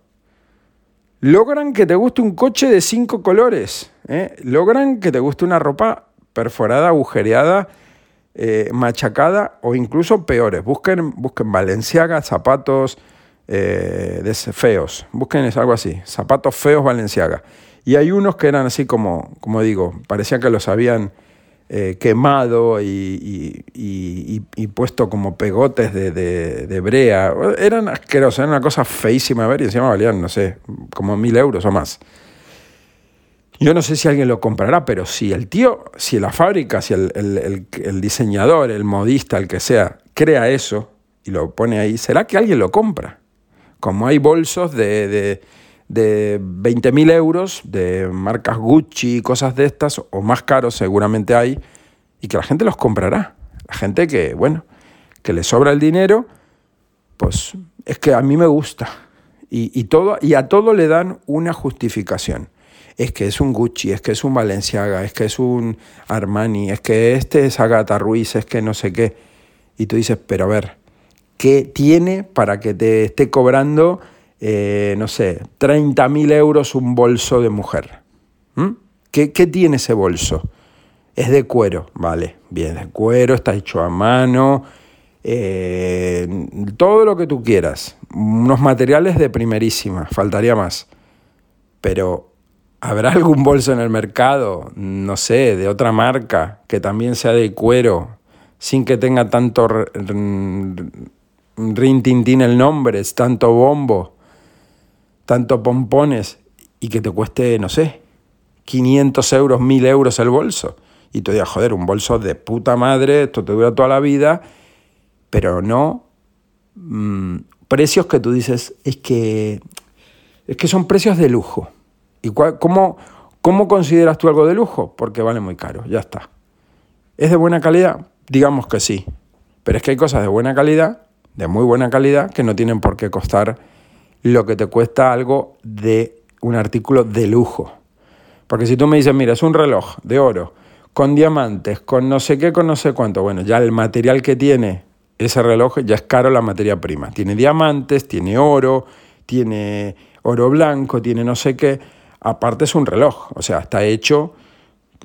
Logran que te guste un coche de cinco colores. ¿eh? Logran que te guste una ropa perforada, agujereada, eh, machacada o incluso peores. Busquen, busquen Valenciaga, zapatos eh, de feos. Busquen algo así, zapatos feos Valenciaga. Y hay unos que eran así como, como digo, parecía que los habían eh, quemado y, puesto como pegotes de, brea. Eran asquerosos, era una cosa feísima a ver y encima valían, no sé, como mil euros o más. Yo no sé si alguien lo comprará, pero si el tío, si la fábrica, si el, diseñador, el modista, el que sea, crea eso y lo pone ahí, ¿será que alguien lo compra? Como hay bolsos de, de, de 20.000 euros, de marcas Gucci y cosas de estas, o más caros seguramente hay, y que la gente los comprará. La gente que, bueno, que le sobra el dinero, pues es que a mí me gusta. Y, y, todo, y a todo le dan una justificación es que es un Gucci, es que es un Valenciaga, es que es un Armani, es que este es Agatha Ruiz, es que no sé qué. Y tú dices, pero a ver, ¿qué tiene para que te esté cobrando, eh, no sé, 30.000 euros un bolso de mujer? ¿Mm? ¿Qué, tiene ese bolso? Es de cuero, vale, bien, de cuero, está hecho a mano, eh, todo lo que tú quieras, unos materiales de primerísima, faltaría más. Pero ¿Habrá algún bolso en el mercado, no sé, de otra marca, que también sea de cuero, sin que tenga tanto rintintín el nombre, tanto bombo, tanto pompones, y que te cueste, no sé, 500 euros, 1000 euros el bolso? Y tú digas, joder, un bolso de puta madre, esto te dura toda la vida, pero no mm, precios que tú dices, es que, es que son precios de lujo. ¿Y cómo, cómo consideras tú algo de lujo? Porque vale muy caro, ya está. ¿Es de buena calidad? Digamos que sí. Pero es que hay cosas de buena calidad, de muy buena calidad, que no tienen por qué costar lo que te cuesta algo de un artículo de lujo. Porque si tú me dices, mira, es un reloj de oro, con diamantes, con no sé qué, con no sé cuánto, bueno, ya el material que tiene ese reloj ya es caro la materia prima. Tiene diamantes, tiene oro, tiene oro blanco, tiene no sé qué aparte es un reloj, o sea, está hecho,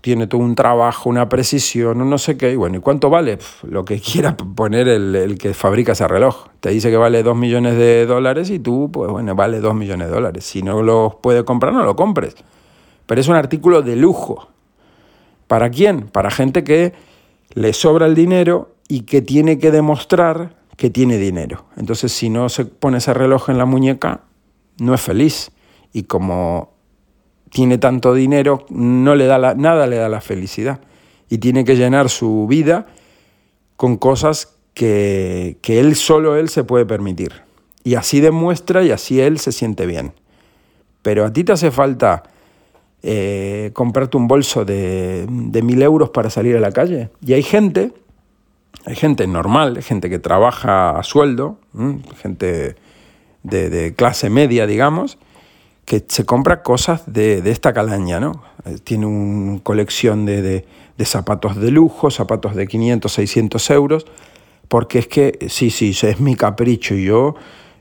tiene todo un trabajo, una precisión, no sé qué, y bueno, ¿y cuánto vale? lo que quiera poner el, que fabrica ese reloj. Te dice que vale 2 millones de dólares y tú, pues bueno, vale 2 millones de dólares. Si no lo puedes comprar, no lo compres. Pero es un artículo de lujo. ¿Para quién? Para gente que le sobra el dinero y que tiene que demostrar que tiene dinero. Entonces, si no se pone ese reloj en la muñeca, no es feliz. Y como tiene tanto dinero, no le da la, nada le da la felicidad. Y tiene que llenar su vida con cosas que, él solo él se puede permitir. Y así demuestra y así él se siente bien. Pero a ti te hace falta eh, comprarte un bolso de, de mil euros para salir a la calle. Y hay gente, hay gente normal, gente que trabaja a sueldo, gente de, de clase media, digamos, que se compra cosas de, esta calaña, ¿no? Eh, tiene una colección de, zapatos de lujo, zapatos de 500, 600 euros, porque es que, sí, sí, es mi capricho y yo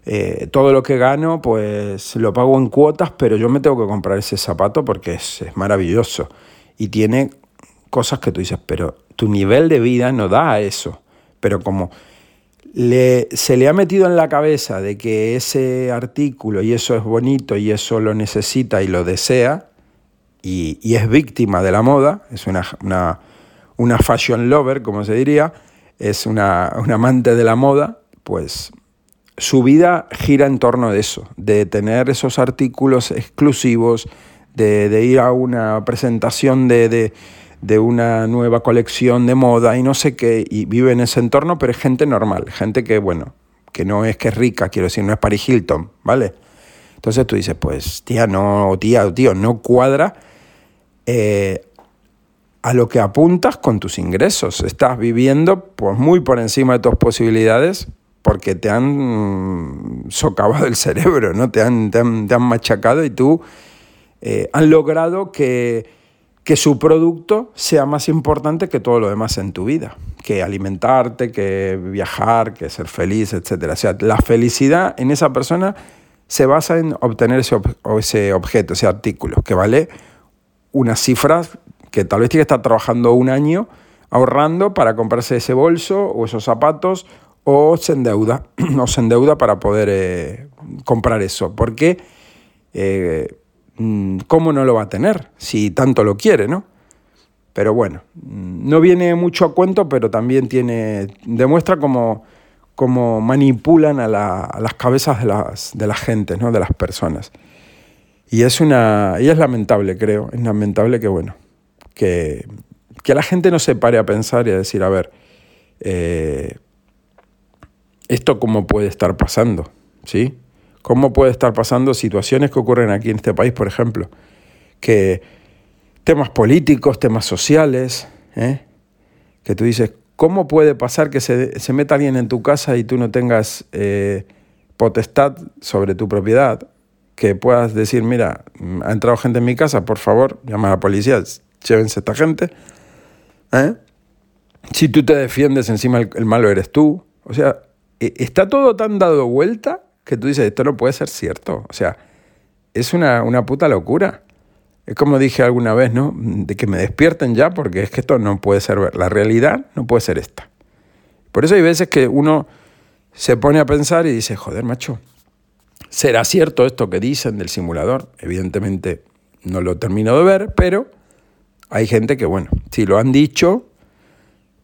eh, todo lo que gano pues lo pago en cuotas, pero yo me tengo que comprar ese zapato porque es, es maravilloso y tiene cosas que tú dices, pero tu nivel de vida no da a eso, pero como se le ha metido en la cabeza de que ese artículo y eso es bonito y eso lo necesita y lo desea y, es víctima de la moda, es una, una, fashion lover, como se diría, es una, amante de la moda, pues su vida gira en torno de eso, de tener esos artículos exclusivos, de, ir a una presentación de de una nueva colección de moda y no sé qué, y vive en ese entorno, pero es gente normal, gente que, bueno, que no es que es rica, quiero decir, no es Paris Hilton, ¿vale? Entonces tú dices, pues tía, no, tía, tío, no cuadra eh, a lo que apuntas con tus ingresos. Estás viviendo pues, muy por encima de tus posibilidades porque te han socavado el cerebro, ¿no? Te han, te han, te han machacado y tú eh, han logrado que, que su producto sea más importante que todo lo demás en tu vida, que alimentarte, que viajar, que ser feliz, etc. O sea, la felicidad en esa persona se basa en obtener ese, objeto, ese artículo, que vale unas cifras que tal vez tiene que estar trabajando un año ahorrando para comprarse ese bolso o esos zapatos o se endeuda, o se endeuda para poder eh, comprar eso. Porque, eh, ¿cómo no lo va a tener si tanto lo quiere, no? Pero bueno, mm, no viene mucho a cuento, pero también tiene, demuestra cómo, cómo manipulan a, las cabezas de las, de la gente, ¿no? de las personas. Y es, una, y es lamentable, creo, es lamentable que, bueno, que, que la gente no se pare a pensar y a decir, a ver, eh, ¿esto cómo puede estar pasando? ¿Sí? ¿Cómo puede estar pasando situaciones que ocurren aquí en este país, por ejemplo? Que temas políticos, temas sociales, ¿eh? que tú dices, ¿cómo puede pasar que se, se, meta alguien en tu casa y tú no tengas eh, potestad sobre tu propiedad? Que puedas decir, mira, ha entrado gente en mi casa, por favor, llama a la policía, llévense esta gente. ¿eh? Si tú te defiendes, encima el, malo eres tú. O sea, e, está todo tan dado vuelta que tú dices, esto no puede ser cierto. O sea, es una, una puta locura. Es como dije alguna vez, ¿no? De que me despierten ya porque es que esto no puede ser, la realidad no puede ser esta. Por eso hay veces que uno se pone a pensar y dice, joder, macho, ¿será cierto esto que dicen del simulador? Evidentemente no lo termino de ver, pero hay gente que, bueno, si lo han dicho,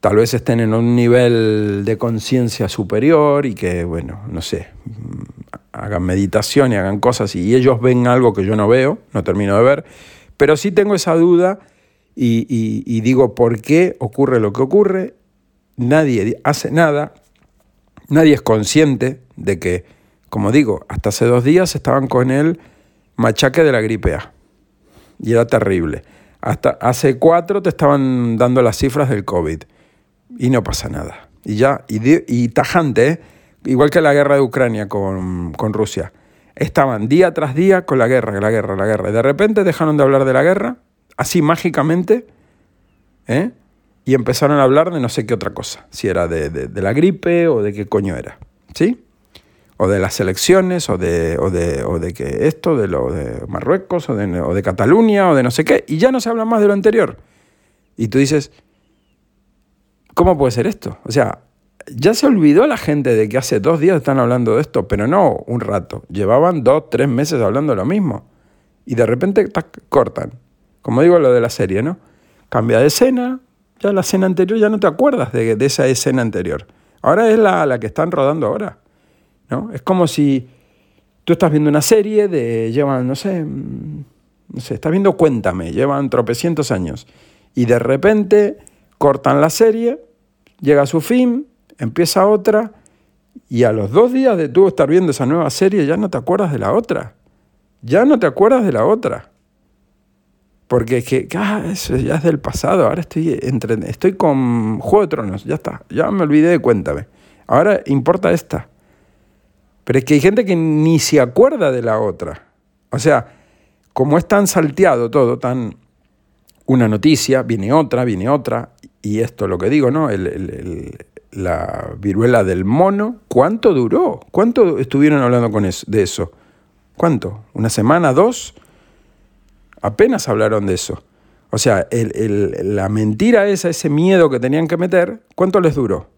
tal vez estén en un nivel de conciencia superior y que, bueno, no sé, mm, hagan meditación y hagan cosas y ellos ven algo que yo no veo, no termino de ver, pero sí tengo esa duda y, y digo, ¿por qué ocurre lo que ocurre? Nadie hace nada, nadie es consciente de que, como digo, hasta hace dos días estaban con el machaque de la gripe A y era terrible. Hasta hace cuatro te estaban dando las cifras del COVID y no pasa nada. Y ya, y, tajante, ¿eh? igual que la guerra de Ucrania con, Rusia. Estaban día tras día con la guerra, la guerra, la guerra. Y de repente dejaron de hablar de la guerra, así mágicamente, ¿eh? y empezaron a hablar de no sé qué otra cosa. Si era de, de la gripe o de qué coño era. ¿Sí? o de las elecciones, o de, o de, o de que esto, de lo de Marruecos, o de, o de Cataluña, o de no sé qué, y ya no se habla más de lo anterior. Y tú dices, ¿cómo puede ser esto? O sea, ya se olvidó la gente de que hace dos días están hablando de esto, pero no un rato. Llevaban dos, tres meses hablando lo mismo. Y de repente cortan. Como digo lo de la serie, ¿no? Cambia de escena, ya la escena anterior ya no te acuerdas de, de esa escena anterior. Ahora es la, la que están rodando ahora. ¿no? Es como si tú estás viendo una serie de, llevan, no sé, mm, no sé, estás viendo Cuéntame, llevan tropecientos años, y de repente cortan la serie, llega a su fin, empieza otra, y a los dos días de tú estar viendo esa nueva serie ya no te acuerdas de la otra. Ya no te acuerdas de la otra. Porque es que, ah, eso ya es del pasado. Ahora estoy, entre, estoy con Juego de Tronos. Ya está. Ya me olvidé de Cuéntame. Ahora importa esta. Pero es que hay gente que ni se acuerda de la otra. O sea, como es tan salteado todo, tan una noticia, viene otra, viene otra, y esto lo que digo, ¿no? la viruela del mono, ¿cuánto duró? ¿Cuánto estuvieron hablando con de eso? ¿Cuánto? ¿Una semana, dos? Apenas hablaron de eso. O sea, la mentira esa, ese miedo que tenían que meter, ¿cuánto les duró?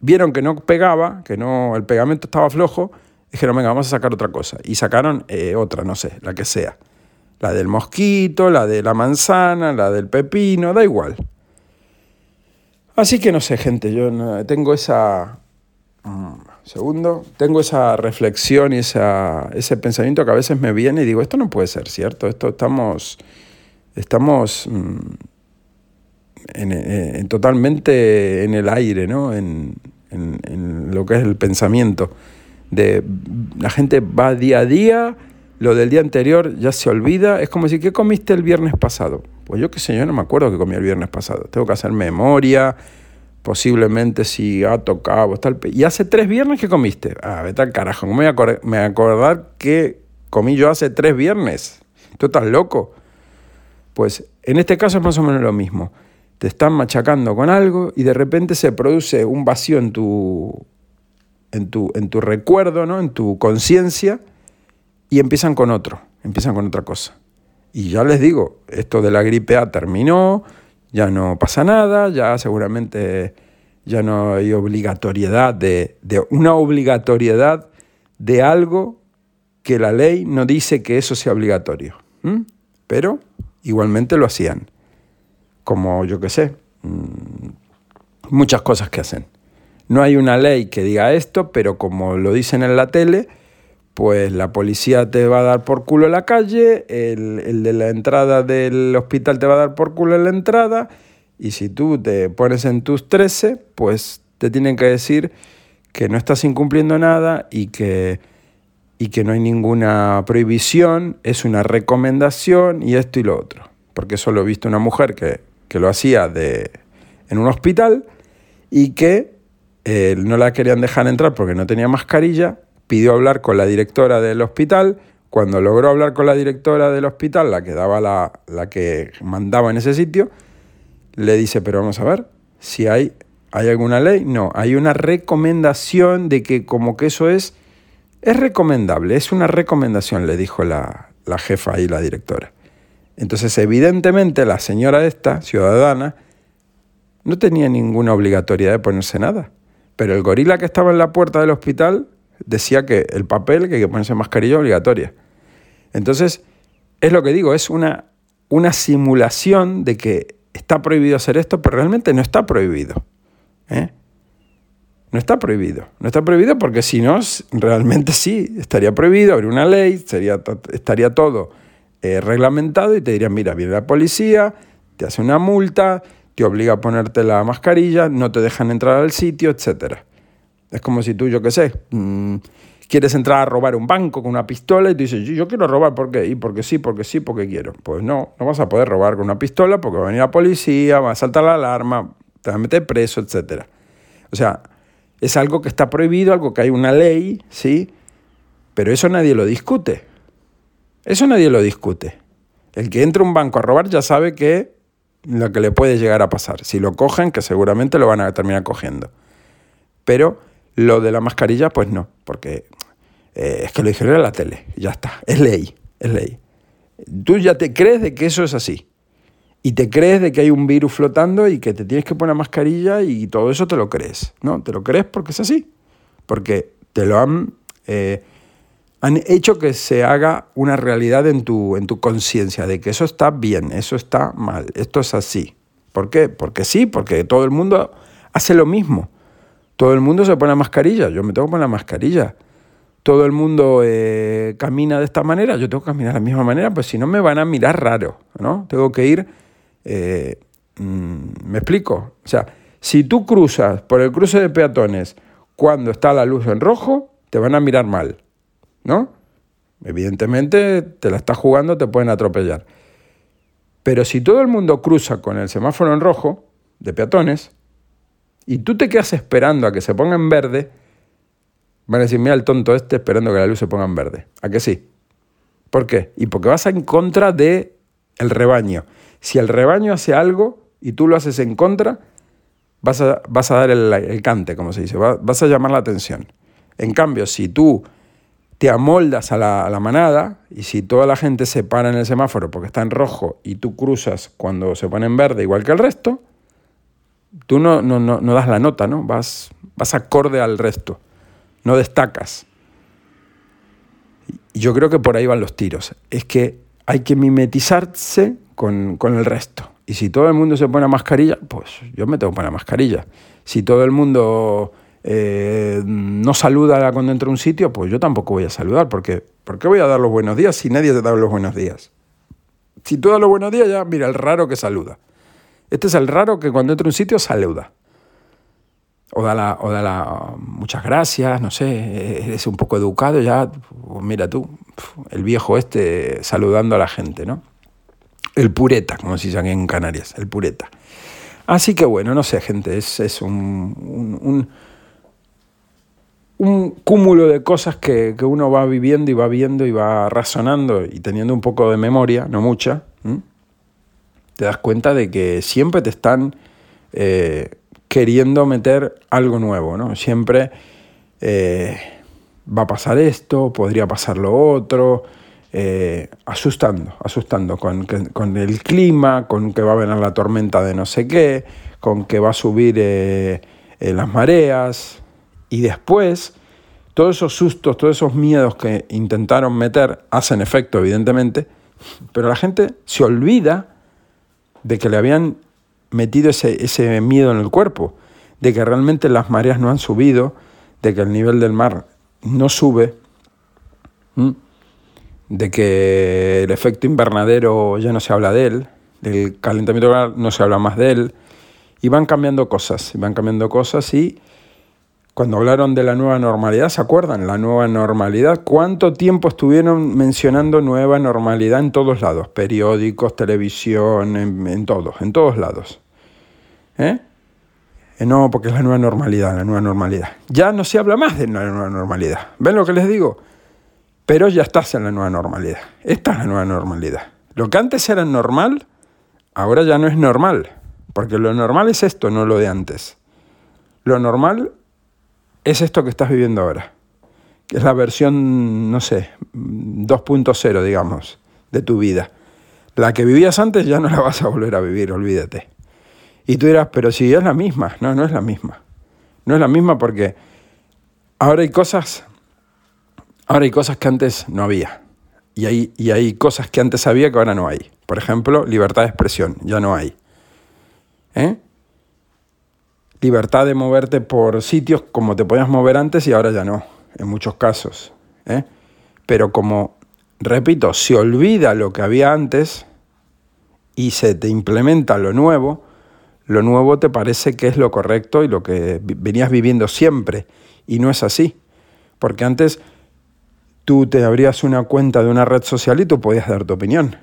vieron que no pegaba, que no, el pegamento estaba flojo, dijeron, venga, vamos a sacar otra cosa. Y sacaron eh, otra, no sé, la que sea. La del mosquito, la de la manzana, la del pepino, da igual. Así que no sé, gente, yo tengo esa... Mm, segundo, tengo esa reflexión y esa, ese pensamiento que a veces me viene y digo, esto no puede ser cierto, esto estamos, estamos mm, en, totalmente en el aire, ¿no? En, en, lo que es el pensamiento. De, la gente va día a día, lo del día anterior ya se olvida. Es como decir, ¿qué comiste el viernes pasado? Pues yo qué sé, yo no me acuerdo que comí el viernes pasado. Tengo que hacer memoria, posiblemente si ha tocado, tal. ¿Y hace tres viernes que comiste? Ah, vete al carajo, no me voy a acordar que comí yo hace tres viernes. ¿Tú estás loco? Pues en este caso es más o menos lo mismo. Te están machacando con algo y de repente se produce un vacío en tu, en tu, en tu recuerdo, ¿no? en tu conciencia, y empiezan con otro, empiezan con otra cosa. Y ya les digo, esto de la gripe A terminó, ya no pasa nada, ya seguramente ya no hay obligatoriedad de, de una obligatoriedad de algo que la ley no dice que eso sea obligatorio. Pero igualmente lo hacían. Como yo que sé, mm, muchas cosas que hacen. No hay una ley que diga esto, pero como lo dicen en la tele, pues la policía te va a dar por culo en la calle, el, el, de la entrada del hospital te va a dar por culo en la entrada, y si tú te pones en tus 13, pues te tienen que decir que no estás incumpliendo nada y que, y que no hay ninguna prohibición, es una recomendación y esto y lo otro. Porque eso lo he visto una mujer que, que lo hacía de, en un hospital y que eh, no la querían dejar entrar porque no tenía mascarilla, pidió hablar con la directora del hospital, cuando logró hablar con la directora del hospital, la que daba la, la que mandaba en ese sitio, le dice, pero vamos a ver, si hay ¿Hay alguna ley? No, hay una recomendación de que como que eso es, es recomendable, es una recomendación, le dijo la, la jefa y la directora. Entonces, evidentemente, la señora esta, ciudadana, no tenía ninguna obligatoriedad de ponerse nada. Pero el gorila que estaba en la puerta del hospital decía que el papel, que hay que ponerse mascarilla obligatoria. Entonces, es lo que digo, es una, una simulación de que está prohibido hacer esto, pero realmente no está prohibido. ¿eh? No está prohibido. No está prohibido porque si no, realmente sí, estaría prohibido, habría una ley, sería, estaría todo eh, reglamentado y te dirían, mira, viene la policía, te hace una multa, te obliga a ponerte la mascarilla, no te dejan entrar al sitio, etc. Es como si tú, yo qué sé, mm, quieres entrar a robar un banco con una pistola y tú dices, yo, quiero robar, ¿por qué? Y porque sí, porque sí, porque quiero. Pues no, no vas a poder robar con una pistola porque va a venir la policía, va a saltar la alarma, te van a meter preso, etc. O sea, es algo que está prohibido, algo que hay una ley, ¿sí? Pero eso nadie lo discute. Eso nadie lo discute. El que entra a un banco a robar ya sabe que lo que le puede llegar a pasar. Si lo cogen, que seguramente lo van a terminar cogiendo. Pero lo de la mascarilla, pues no, porque eh, es que lo dijeron en la tele, ya está, es ley, es ley. Tú ya te crees de que eso es así y te crees de que hay un virus flotando y que te tienes que poner mascarilla y todo eso te lo crees. No, te lo crees porque es así. Porque te lo han, eh, han hecho que se haga una realidad en tu, en tu conciencia, de que eso está bien, eso está mal, esto es así. ¿Por qué? Porque sí, porque todo el mundo hace lo mismo. Todo el mundo se pone mascarilla, yo me tengo que poner mascarilla. Todo el mundo eh, camina de esta manera, yo tengo que caminar de la misma manera, pues si no me van a mirar raro, ¿no? Tengo que ir eh, mm, ¿Me explico? O sea, si tú cruzas por el cruce de peatones cuando está la luz en rojo, te van a mirar mal, ¿no? Evidentemente te la estás jugando, te pueden atropellar. Pero si todo el mundo cruza con el semáforo en rojo de peatones y tú te quedas esperando a que se ponga en verde, van a decir, mira el tonto este esperando que la luz se ponga en verde. ¿A que sí? ¿Por qué? Y porque vas en contra del el rebaño. Si el rebaño hace algo y tú lo haces en contra, vas a, vas a dar el, cante, como se dice, vas a llamar la atención. En cambio, si tú te amoldas a la, manada y si toda la gente se para en el semáforo porque está en rojo y tú cruzas cuando se pone en verde igual que el resto, tú no, no, no, no das la nota, ¿no? Vas, vas acorde al resto, no destacas. Y yo creo que por ahí van los tiros. Es que hay que mimetizarse con, el resto. Y si todo el mundo se pone mascarilla, pues yo me tengo que poner mascarilla. Si todo el mundo eh, no saluda cuando entra a un sitio, pues yo tampoco voy a saludar, porque ¿por qué voy a dar los buenos días si nadie te da los buenos días? Si tú das los buenos días, ya mira, el raro que saluda. Este es el raro que cuando entra a un sitio saluda. O da, la, o da la, muchas gracias, no sé, eres un poco educado ya, mira tú, el viejo este saludando a la gente, ¿no? El pureta, como se aquí en Canarias, el pureta. Así que bueno, no sé, gente, es, es un, un cúmulo de cosas que, uno va viviendo y va viendo y va razonando y teniendo un poco de memoria, no mucha, te das cuenta de que siempre te están eh, queriendo meter algo nuevo, ¿no? Siempre eh, va a pasar esto, podría pasar lo otro, eh, asustando, asustando con, con, el clima, con que va a venir la tormenta de no sé qué, con que va a subir las mareas, y después todos esos sustos, todos esos miedos que intentaron meter hacen efecto, evidentemente, pero la gente se olvida de que le habían metido ese, ese miedo en el cuerpo, de que realmente las mareas no han subido, de que el nivel del mar no sube, de que el efecto invernadero ya no se habla de él, del calentamiento global no se habla más de él, y van cambiando cosas, y van cambiando cosas y cuando hablaron de la nueva normalidad, ¿se acuerdan? La nueva normalidad. ¿Cuánto tiempo estuvieron mencionando nueva normalidad en todos lados? Periódicos, televisión, en, todos, en todos lados. ¿Eh? ¿Eh? No, porque es la nueva normalidad, la nueva normalidad. Ya no se habla más de la nueva normalidad. ¿Ven lo que les digo? Pero ya estás en la nueva normalidad. Esta es la nueva normalidad. Lo que antes era normal, ahora ya no es normal. Porque lo normal es esto, no lo de antes. Lo normal es esto que estás viviendo ahora, que es la versión, no sé, 2.0, digamos, de tu vida. La que vivías antes ya no la vas a volver a vivir, olvídate. Y tú dirás, pero si es la misma. No, no es la misma. No es la misma porque ahora hay cosas, ahora hay cosas que antes no había. Y hay, y hay cosas que antes había que ahora no hay. Por ejemplo, libertad de expresión, ya no hay. ¿Eh? Libertad de moverte por sitios como te podías mover antes y ahora ya no, en muchos casos. ¿eh? Pero como, repito, se olvida lo que había antes y se te implementa lo nuevo, lo nuevo te parece que es lo correcto y lo que venías viviendo siempre. Y no es así. Porque antes tú te abrías una cuenta de una red social y tú podías dar tu opinión.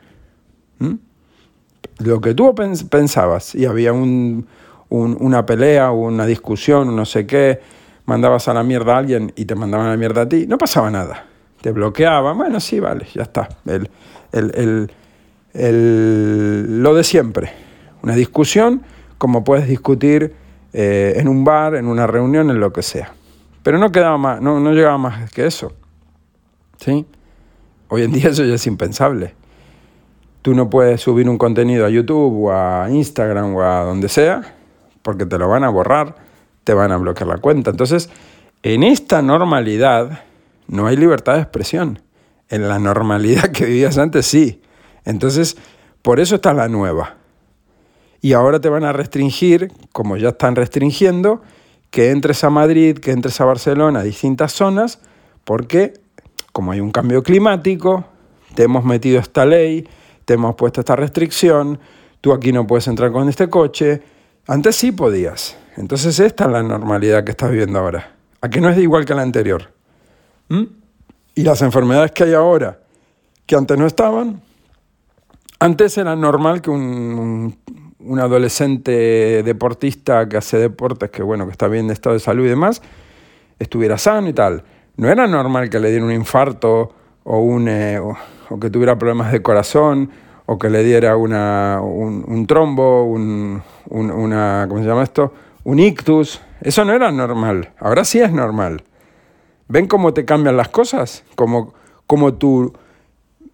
Lo que tú pensabas y había un, una pelea una discusión, no sé qué, mandabas a la mierda a alguien y te mandaban a la mierda a ti, no pasaba nada. Te bloqueaban, bueno, sí, vale, ya está. El, el, lo de siempre. Una discusión, como puedes discutir eh, en un bar, en una reunión, en lo que sea. Pero no quedaba más, no, no llegaba más que eso. ¿Sí? Hoy en día eso ya es impensable. Tú no puedes subir un contenido a YouTube o a Instagram o a donde sea porque te lo van a borrar, te van a bloquear la cuenta. Entonces, en esta normalidad no hay libertad de expresión. En la normalidad que vivías antes sí. Entonces, por eso está la nueva. Y ahora te van a restringir, como ya están restringiendo, que entres a Madrid, que entres a Barcelona, a distintas zonas, porque como hay un cambio climático, te hemos metido esta ley, te hemos puesto esta restricción, tú aquí no puedes entrar con este coche, antes sí podías. Entonces esta es la normalidad que estás viviendo ahora. ¿A que no es igual que la anterior? ¿Mm? Y las enfermedades que hay ahora, que antes no estaban, antes era normal que un, un, adolescente deportista que hace deportes, que bueno, que está bien de estado de salud y demás, estuviera sano y tal. No era normal que le diera un infarto o, un, eh, o que tuviera problemas de corazón o que le diera una, un, trombo, un, una, ¿cómo se llama esto? Un ictus. Eso no era normal. Ahora sí es normal. ¿Ven cómo te cambian las cosas? Como, como tu...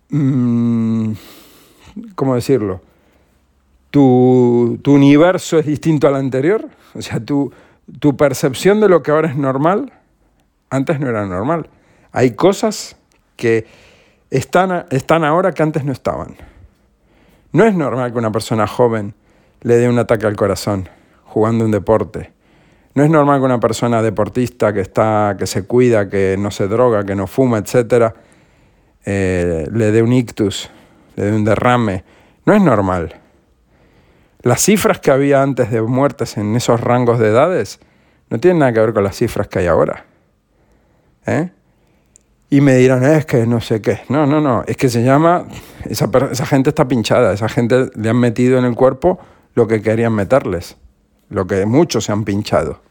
Mm, ¿Cómo decirlo? Tu, tu, universo es distinto al anterior. O sea, tu, tu percepción de lo que ahora es normal, antes no era normal. Hay cosas que están, están ahora que antes no estaban. No es normal que una persona joven le dé un ataque al corazón jugando un deporte. No es normal que una persona deportista que, está, que se cuida, que no se droga, que no fuma, etc., eh, le dé un ictus, le dé un derrame. No es normal. Las cifras que había antes de muertes en esos rangos de edades no tienen nada que ver con las cifras que hay ahora. ¿Eh? y me dirán, es que no sé qué. No, no, no, es que se llama, esa, esa gente está pinchada, esa gente le han metido en el cuerpo lo que querían meterles, lo que muchos se han pinchado.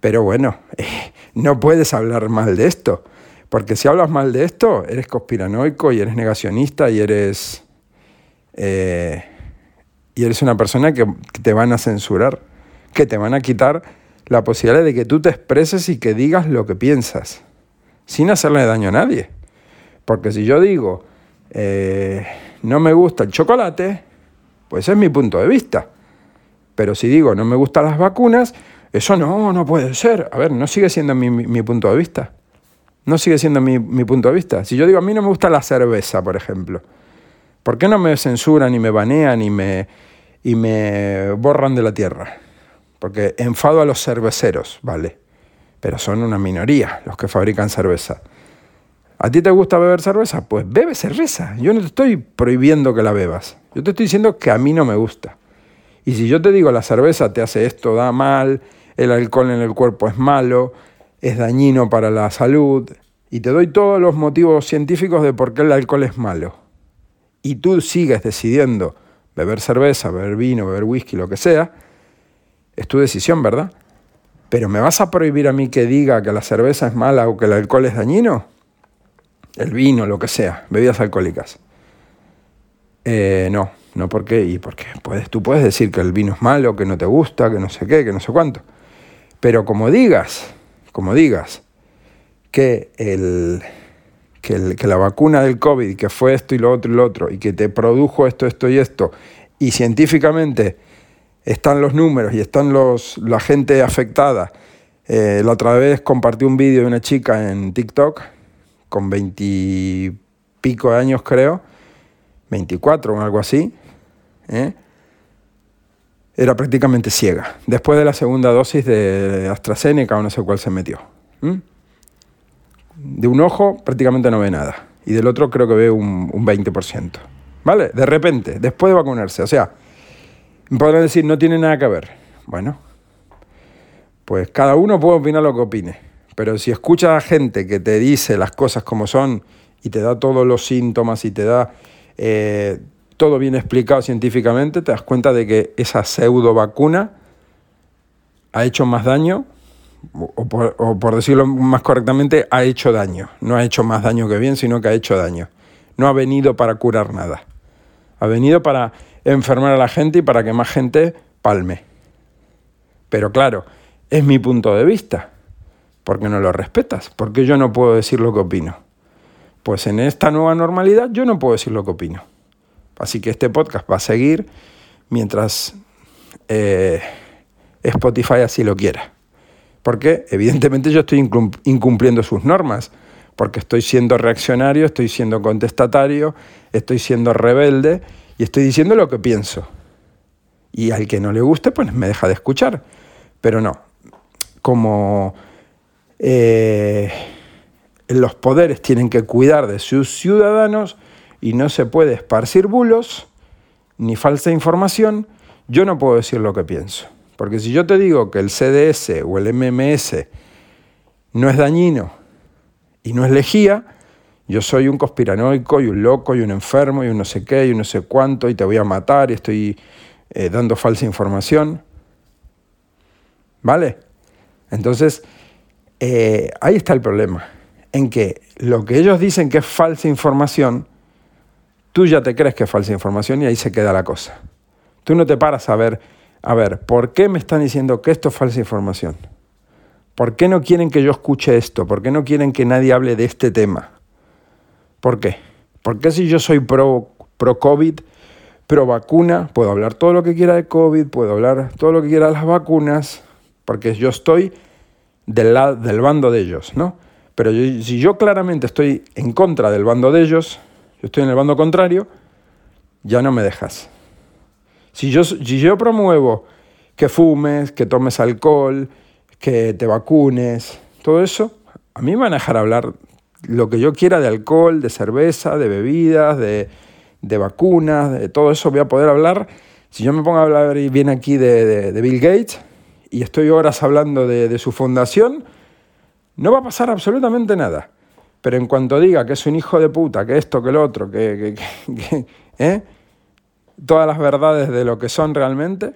Pero bueno, no puedes hablar mal de esto, porque si hablas mal de esto, eres conspiranoico y eres negacionista y eres... Eh, y eres una persona que, te van a censurar, que te van a quitar la posibilidad de que tú te expreses y que digas lo que piensas, sin hacerle daño a nadie. Porque si yo digo, eh, no me gusta el chocolate, pues es mi punto de vista. Pero si digo, no me gustan las vacunas, eso no, no puede ser. A ver, no sigue siendo mi, punto de vista. No sigue siendo mi, mi punto de vista. Si yo digo, a mí no me gusta la cerveza, por ejemplo, ¿por qué no me censuran y me banean y me, y me borran de la tierra. Porque enfado a los cerveceros, ¿vale? Pero son una minoría los que fabrican cerveza. ¿A ti te gusta beber cerveza? Pues bebe cerveza. Yo no te estoy prohibiendo que la bebas. Yo te estoy diciendo que a mí no me gusta. Y si yo te digo la cerveza te hace esto, da mal, el alcohol en el cuerpo es malo, es dañino para la salud, y te doy todos los motivos científicos de por qué el alcohol es malo, y tú sigues decidiendo beber cerveza, beber vino, beber whisky, lo que sea, es tu decisión, ¿verdad? Pero ¿me vas a prohibir a mí que diga que la cerveza es mala o que el alcohol es dañino? El vino, lo que sea, bebidas alcohólicas. Eh, no, no porque, y porque puedes, tú puedes decir que el vino es malo, que no te gusta, que no sé qué, que no sé cuánto. Pero como digas, como digas, que el, que, la vacuna del COVID, que fue esto y lo otro y lo otro, y que te produjo esto, esto y esto, y científicamente están los números y están los, la gente afectada. Eh, la otra vez compartí un vídeo de una chica en TikTok con veintipico años creo, 24 o algo así, ¿eh? era prácticamente ciega, después de la segunda dosis de AstraZeneca o no sé cuál se metió de un ojo prácticamente no ve nada y del otro creo que ve un, 20%. ¿Vale? De repente, después de vacunarse. O sea, podrán decir, no tiene nada que ver. Bueno, pues cada uno puede opinar lo que opine. Pero si escuchas a gente que te dice las cosas como son y te da todos los síntomas y te da eh, todo bien explicado científicamente, te das cuenta de que esa pseudo vacuna ha hecho más daño o por, decirlo más correctamente, ha hecho daño. No ha hecho más daño que bien, sino que ha hecho daño. No ha venido para curar nada. Ha venido para enfermar a la gente y para que más gente palme. Pero claro, es mi punto de vista. ¿Por qué no lo respetas? Porque yo no puedo decir lo que opino. Pues en esta nueva normalidad yo no puedo decir lo que opino. Así que este podcast va a seguir mientras eh, Spotify así lo quiera porque evidentemente yo estoy incumpliendo sus normas, porque estoy siendo reaccionario, estoy siendo contestatario, estoy siendo rebelde y estoy diciendo lo que pienso. Y al que no le guste, pues me deja de escuchar. Pero no, como eh, los poderes tienen que cuidar de sus ciudadanos y no se puede esparcir bulos ni falsa información, yo no puedo decir lo que pienso. Porque si yo te digo que el CDS o el MMS no es dañino y no es lejía, yo soy un conspiranoico y un loco y un enfermo y un no sé qué y un no sé cuánto y te voy a matar y estoy eh, dando falsa información. ¿Vale? Entonces, eh, ahí está el problema, en que lo que ellos dicen que es falsa información, tú ya te crees que es falsa información y ahí se queda la cosa. Tú no te paras a ver a ver, ¿por qué me están diciendo que esto es falsa información? ¿Por qué no quieren que yo escuche esto? ¿Por qué no quieren que nadie hable de este tema? ¿Por qué? ¿Por qué si yo soy pro, pro COVID, pro vacuna, puedo hablar todo lo que quiera de COVID, puedo hablar todo lo que quiera de las vacunas, porque yo estoy del, lado, del bando de ellos, ¿no? Pero si yo claramente estoy en contra del bando de ellos, yo estoy en el bando contrario, ya no me dejas. Si yo, si yo promuevo que fumes, que tomes alcohol, que te vacunes, todo eso, a mí me van a dejar hablar lo que yo quiera de alcohol, de cerveza, de bebidas, de, vacunas, de todo eso voy a poder hablar. Si yo me pongo a hablar bien aquí de, Bill Gates y estoy horas hablando de, su fundación, no va a pasar absolutamente nada. Pero en cuanto diga que es un hijo de puta, que esto, que el otro, que, que ¿eh? todas las verdades de lo que son realmente,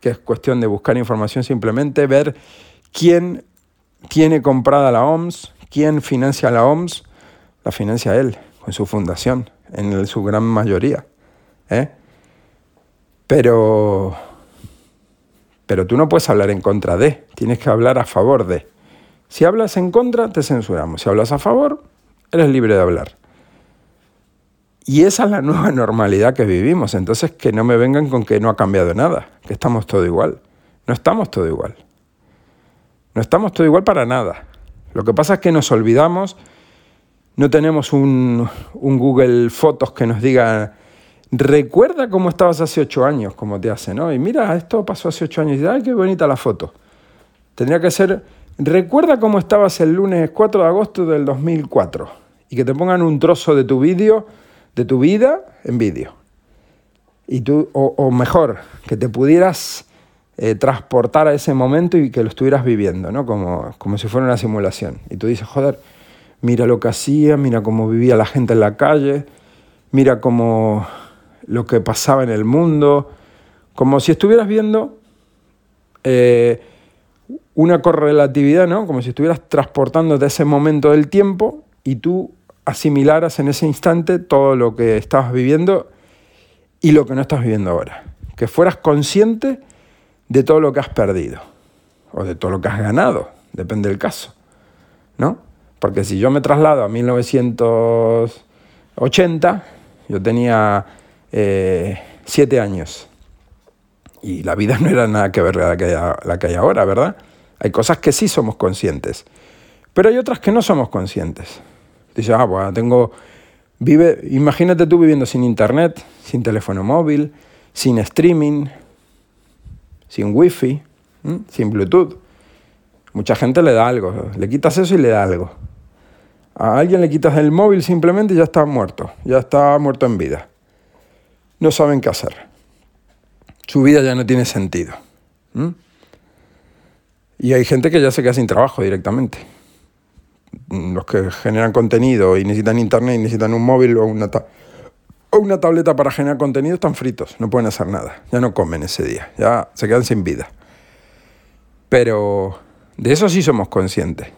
que es cuestión de buscar información simplemente, ver quién tiene comprada la OMS, quién financia la OMS, la financia él, con su fundación, en su gran mayoría. ¿eh? Pero, pero tú no puedes hablar en contra de, tienes que hablar a favor de. Si hablas en contra, te censuramos. Si hablas a favor, eres libre de hablar. Y esa es la nueva normalidad que vivimos. Entonces, que no me vengan con que no ha cambiado nada, que estamos todo igual. No estamos todo igual. No estamos todo igual para nada. Lo que pasa es que nos olvidamos, no tenemos un, Google Fotos que nos diga, recuerda cómo estabas hace ocho años, como te hace, ¿no? Y mira, esto pasó hace ocho años y ay, qué bonita la foto. Tendría que ser, recuerda cómo estabas el lunes 4 de agosto del 2004 y que te pongan un trozo de tu vídeo de tu vida en vídeo. Y tú, o, mejor, que te pudieras eh, transportar a ese momento y que lo estuvieras viviendo, ¿no? Como, como si fuera una simulación. Y tú dices, joder, mira lo que hacía, mira cómo vivía la gente en la calle, mira cómo lo que pasaba en el mundo, como si estuvieras viendo eh, una correlatividad, ¿no? Como si estuvieras transportándote a ese momento del tiempo y tú asimilaras en ese instante todo lo que estabas viviendo y lo que no estás viviendo ahora. Que fueras consciente de todo lo que has perdido o de todo lo que has ganado, depende del caso, ¿no? Porque si yo me traslado a 1980, yo tenía eh, siete años y la vida no era nada que ver la que, hay, la que hay ahora, ¿verdad? Hay cosas que sí somos conscientes, pero hay otras que no somos conscientes. Dice, ah, tengo... Vive, imagínate tú viviendo sin internet, sin teléfono móvil, sin streaming, sin wifi, sin Bluetooth. Mucha gente le da algo, le quitas eso y le da algo. A alguien le quitas el móvil simplemente y ya está muerto, ya está muerto en vida. No saben qué hacer. Su vida ya no tiene sentido. Y hay gente que ya se queda sin trabajo directamente los que generan contenido y necesitan internet y necesitan un móvil o una, o una tableta para generar contenido están fritos, no pueden hacer nada, ya no comen ese día, ya se quedan sin vida. Pero de eso sí somos conscientes.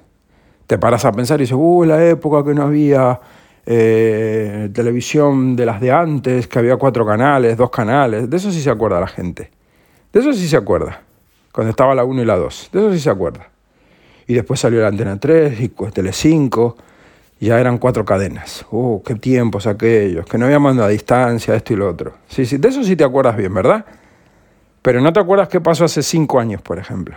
Te paras a pensar y dices, uh, la época que no había eh, televisión de las de antes, que había cuatro canales, dos canales, de eso sí se acuerda la gente. De eso sí se acuerda, cuando estaba la 1 y la 2, de eso sí se acuerda y después salió la Antena 3 y Tele5, ya eran cuatro cadenas. ¡Oh, qué tiempos aquellos! Que no había mando a distancia, esto y lo otro. Sí, sí, de eso sí te acuerdas bien, ¿verdad? Pero no te acuerdas qué pasó hace cinco años, por ejemplo.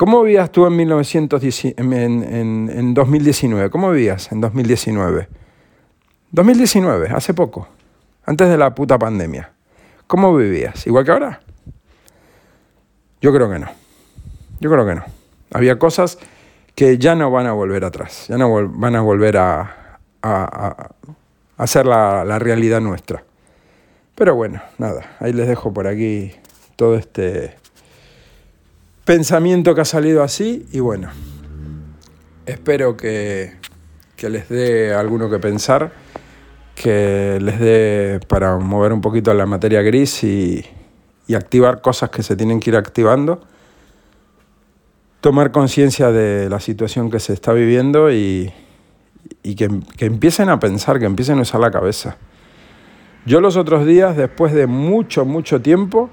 ¿Cómo vivías tú en, 1910, en, en, en 2019? ¿Cómo vivías en 2019? 2019, hace poco, antes de la puta pandemia. ¿Cómo vivías? ¿Igual que ahora? Yo creo que no. Yo creo que no. Había cosas que ya no van a volver atrás, ya no van a volver a, a, la, la, realidad nuestra. Pero bueno, nada, ahí les dejo por aquí todo este pensamiento que ha salido así y bueno, espero que, que les dé alguno que pensar, que les dé para mover un poquito la materia gris y, y activar cosas que se tienen que ir activando tomar conciencia de la situación que se está viviendo y, que, empiecen a pensar, que empiecen a usar la cabeza. Yo los otros días, después de mucho, mucho tiempo,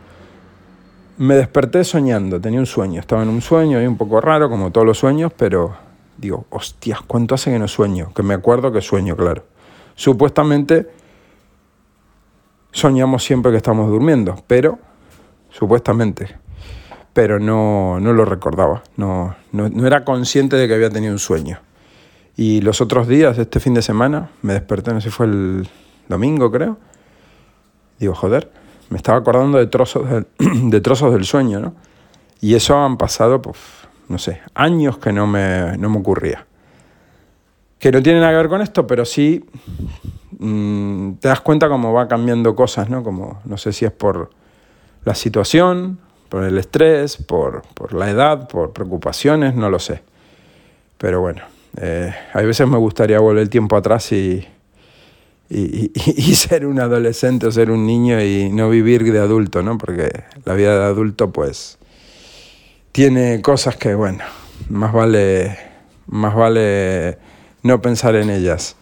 me desperté soñando, tenía un sueño, estaba en un sueño y un poco raro, como todos los sueños, pero digo, hostias, ¿cuánto hace que no sueño? Que me acuerdo que sueño, claro. Supuestamente soñamos siempre que estamos durmiendo, pero supuestamente pero no, no lo recordaba, no, no, era consciente de que había tenido un sueño. Y los otros días, este fin de semana, me desperté, no sé si fue el domingo creo, digo, joder, me estaba acordando de trozos del, de trozos del sueño, ¿no? Y eso han pasado, pues, no sé, años que no me, no me ocurría. Que no tiene nada que ver con esto, pero sí mm, te das cuenta cómo va cambiando cosas, ¿no? Como, no sé si es por la situación por el estrés, por, la edad, por preocupaciones, no lo sé. Pero bueno, eh, hay veces me gustaría volver el tiempo atrás y, y, y, ser un adolescente o ser un niño y no vivir de adulto, ¿no? Porque la vida de adulto, pues, tiene cosas que, bueno, más vale, más vale no pensar en ellas.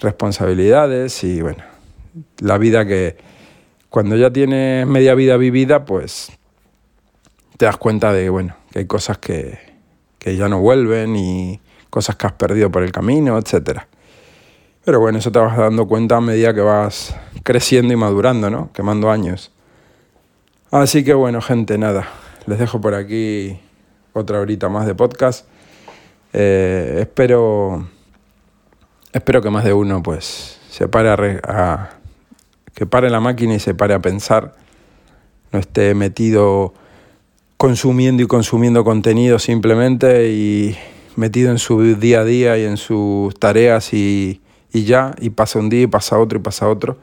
Responsabilidades y, bueno, la vida que cuando ya tienes media vida vivida, pues te das cuenta de, bueno, que hay cosas que, que ya no vuelven y cosas que has perdido por el camino, etcétera. Pero bueno, eso te vas dando cuenta a medida que vas creciendo y madurando, ¿no? Quemando años. Así que bueno, gente, nada. Les dejo por aquí otra horita más de podcast. Eh, espero, espero que más de uno pues se pare a, que pare la máquina y se pare a pensar. No esté metido consumiendo y consumiendo contenido simplemente y metido en su día a día y en sus tareas y, y ya, y pasa un día y pasa otro y pasa otro,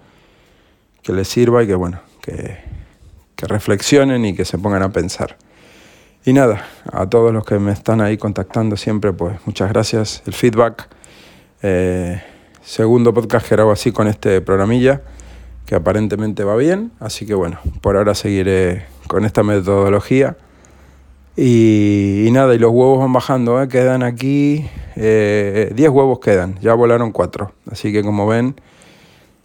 que les sirva y que bueno, que, que reflexionen y que se pongan a pensar. Y nada, a todos los que me están ahí contactando siempre, pues muchas gracias. El feedback, eh, segundo podcast que así con este programilla, que aparentemente va bien, así que bueno, por ahora seguiré con esta metodología. Y, nada, y los huevos van bajando, ¿eh? quedan aquí 10 eh, huevos quedan, ya volaron 4. Así que como ven,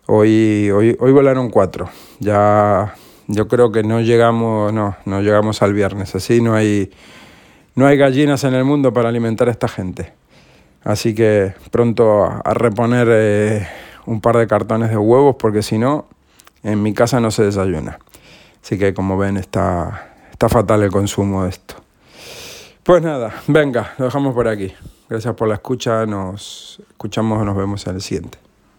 hoy, hoy, hoy volaron 4. Ya yo creo que no llegamos, no, no llegamos al viernes. Así no hay, no hay gallinas en el mundo para alimentar a esta gente. Así que pronto a, reponer eh, un par de cartones de huevos porque si no, en mi casa no se desayuna. Así que como ven está, está fatal el consumo de esto. Pues nada, venga, lo dejamos por aquí. Gracias por la escucha, nos escuchamos, nos vemos en el siguiente.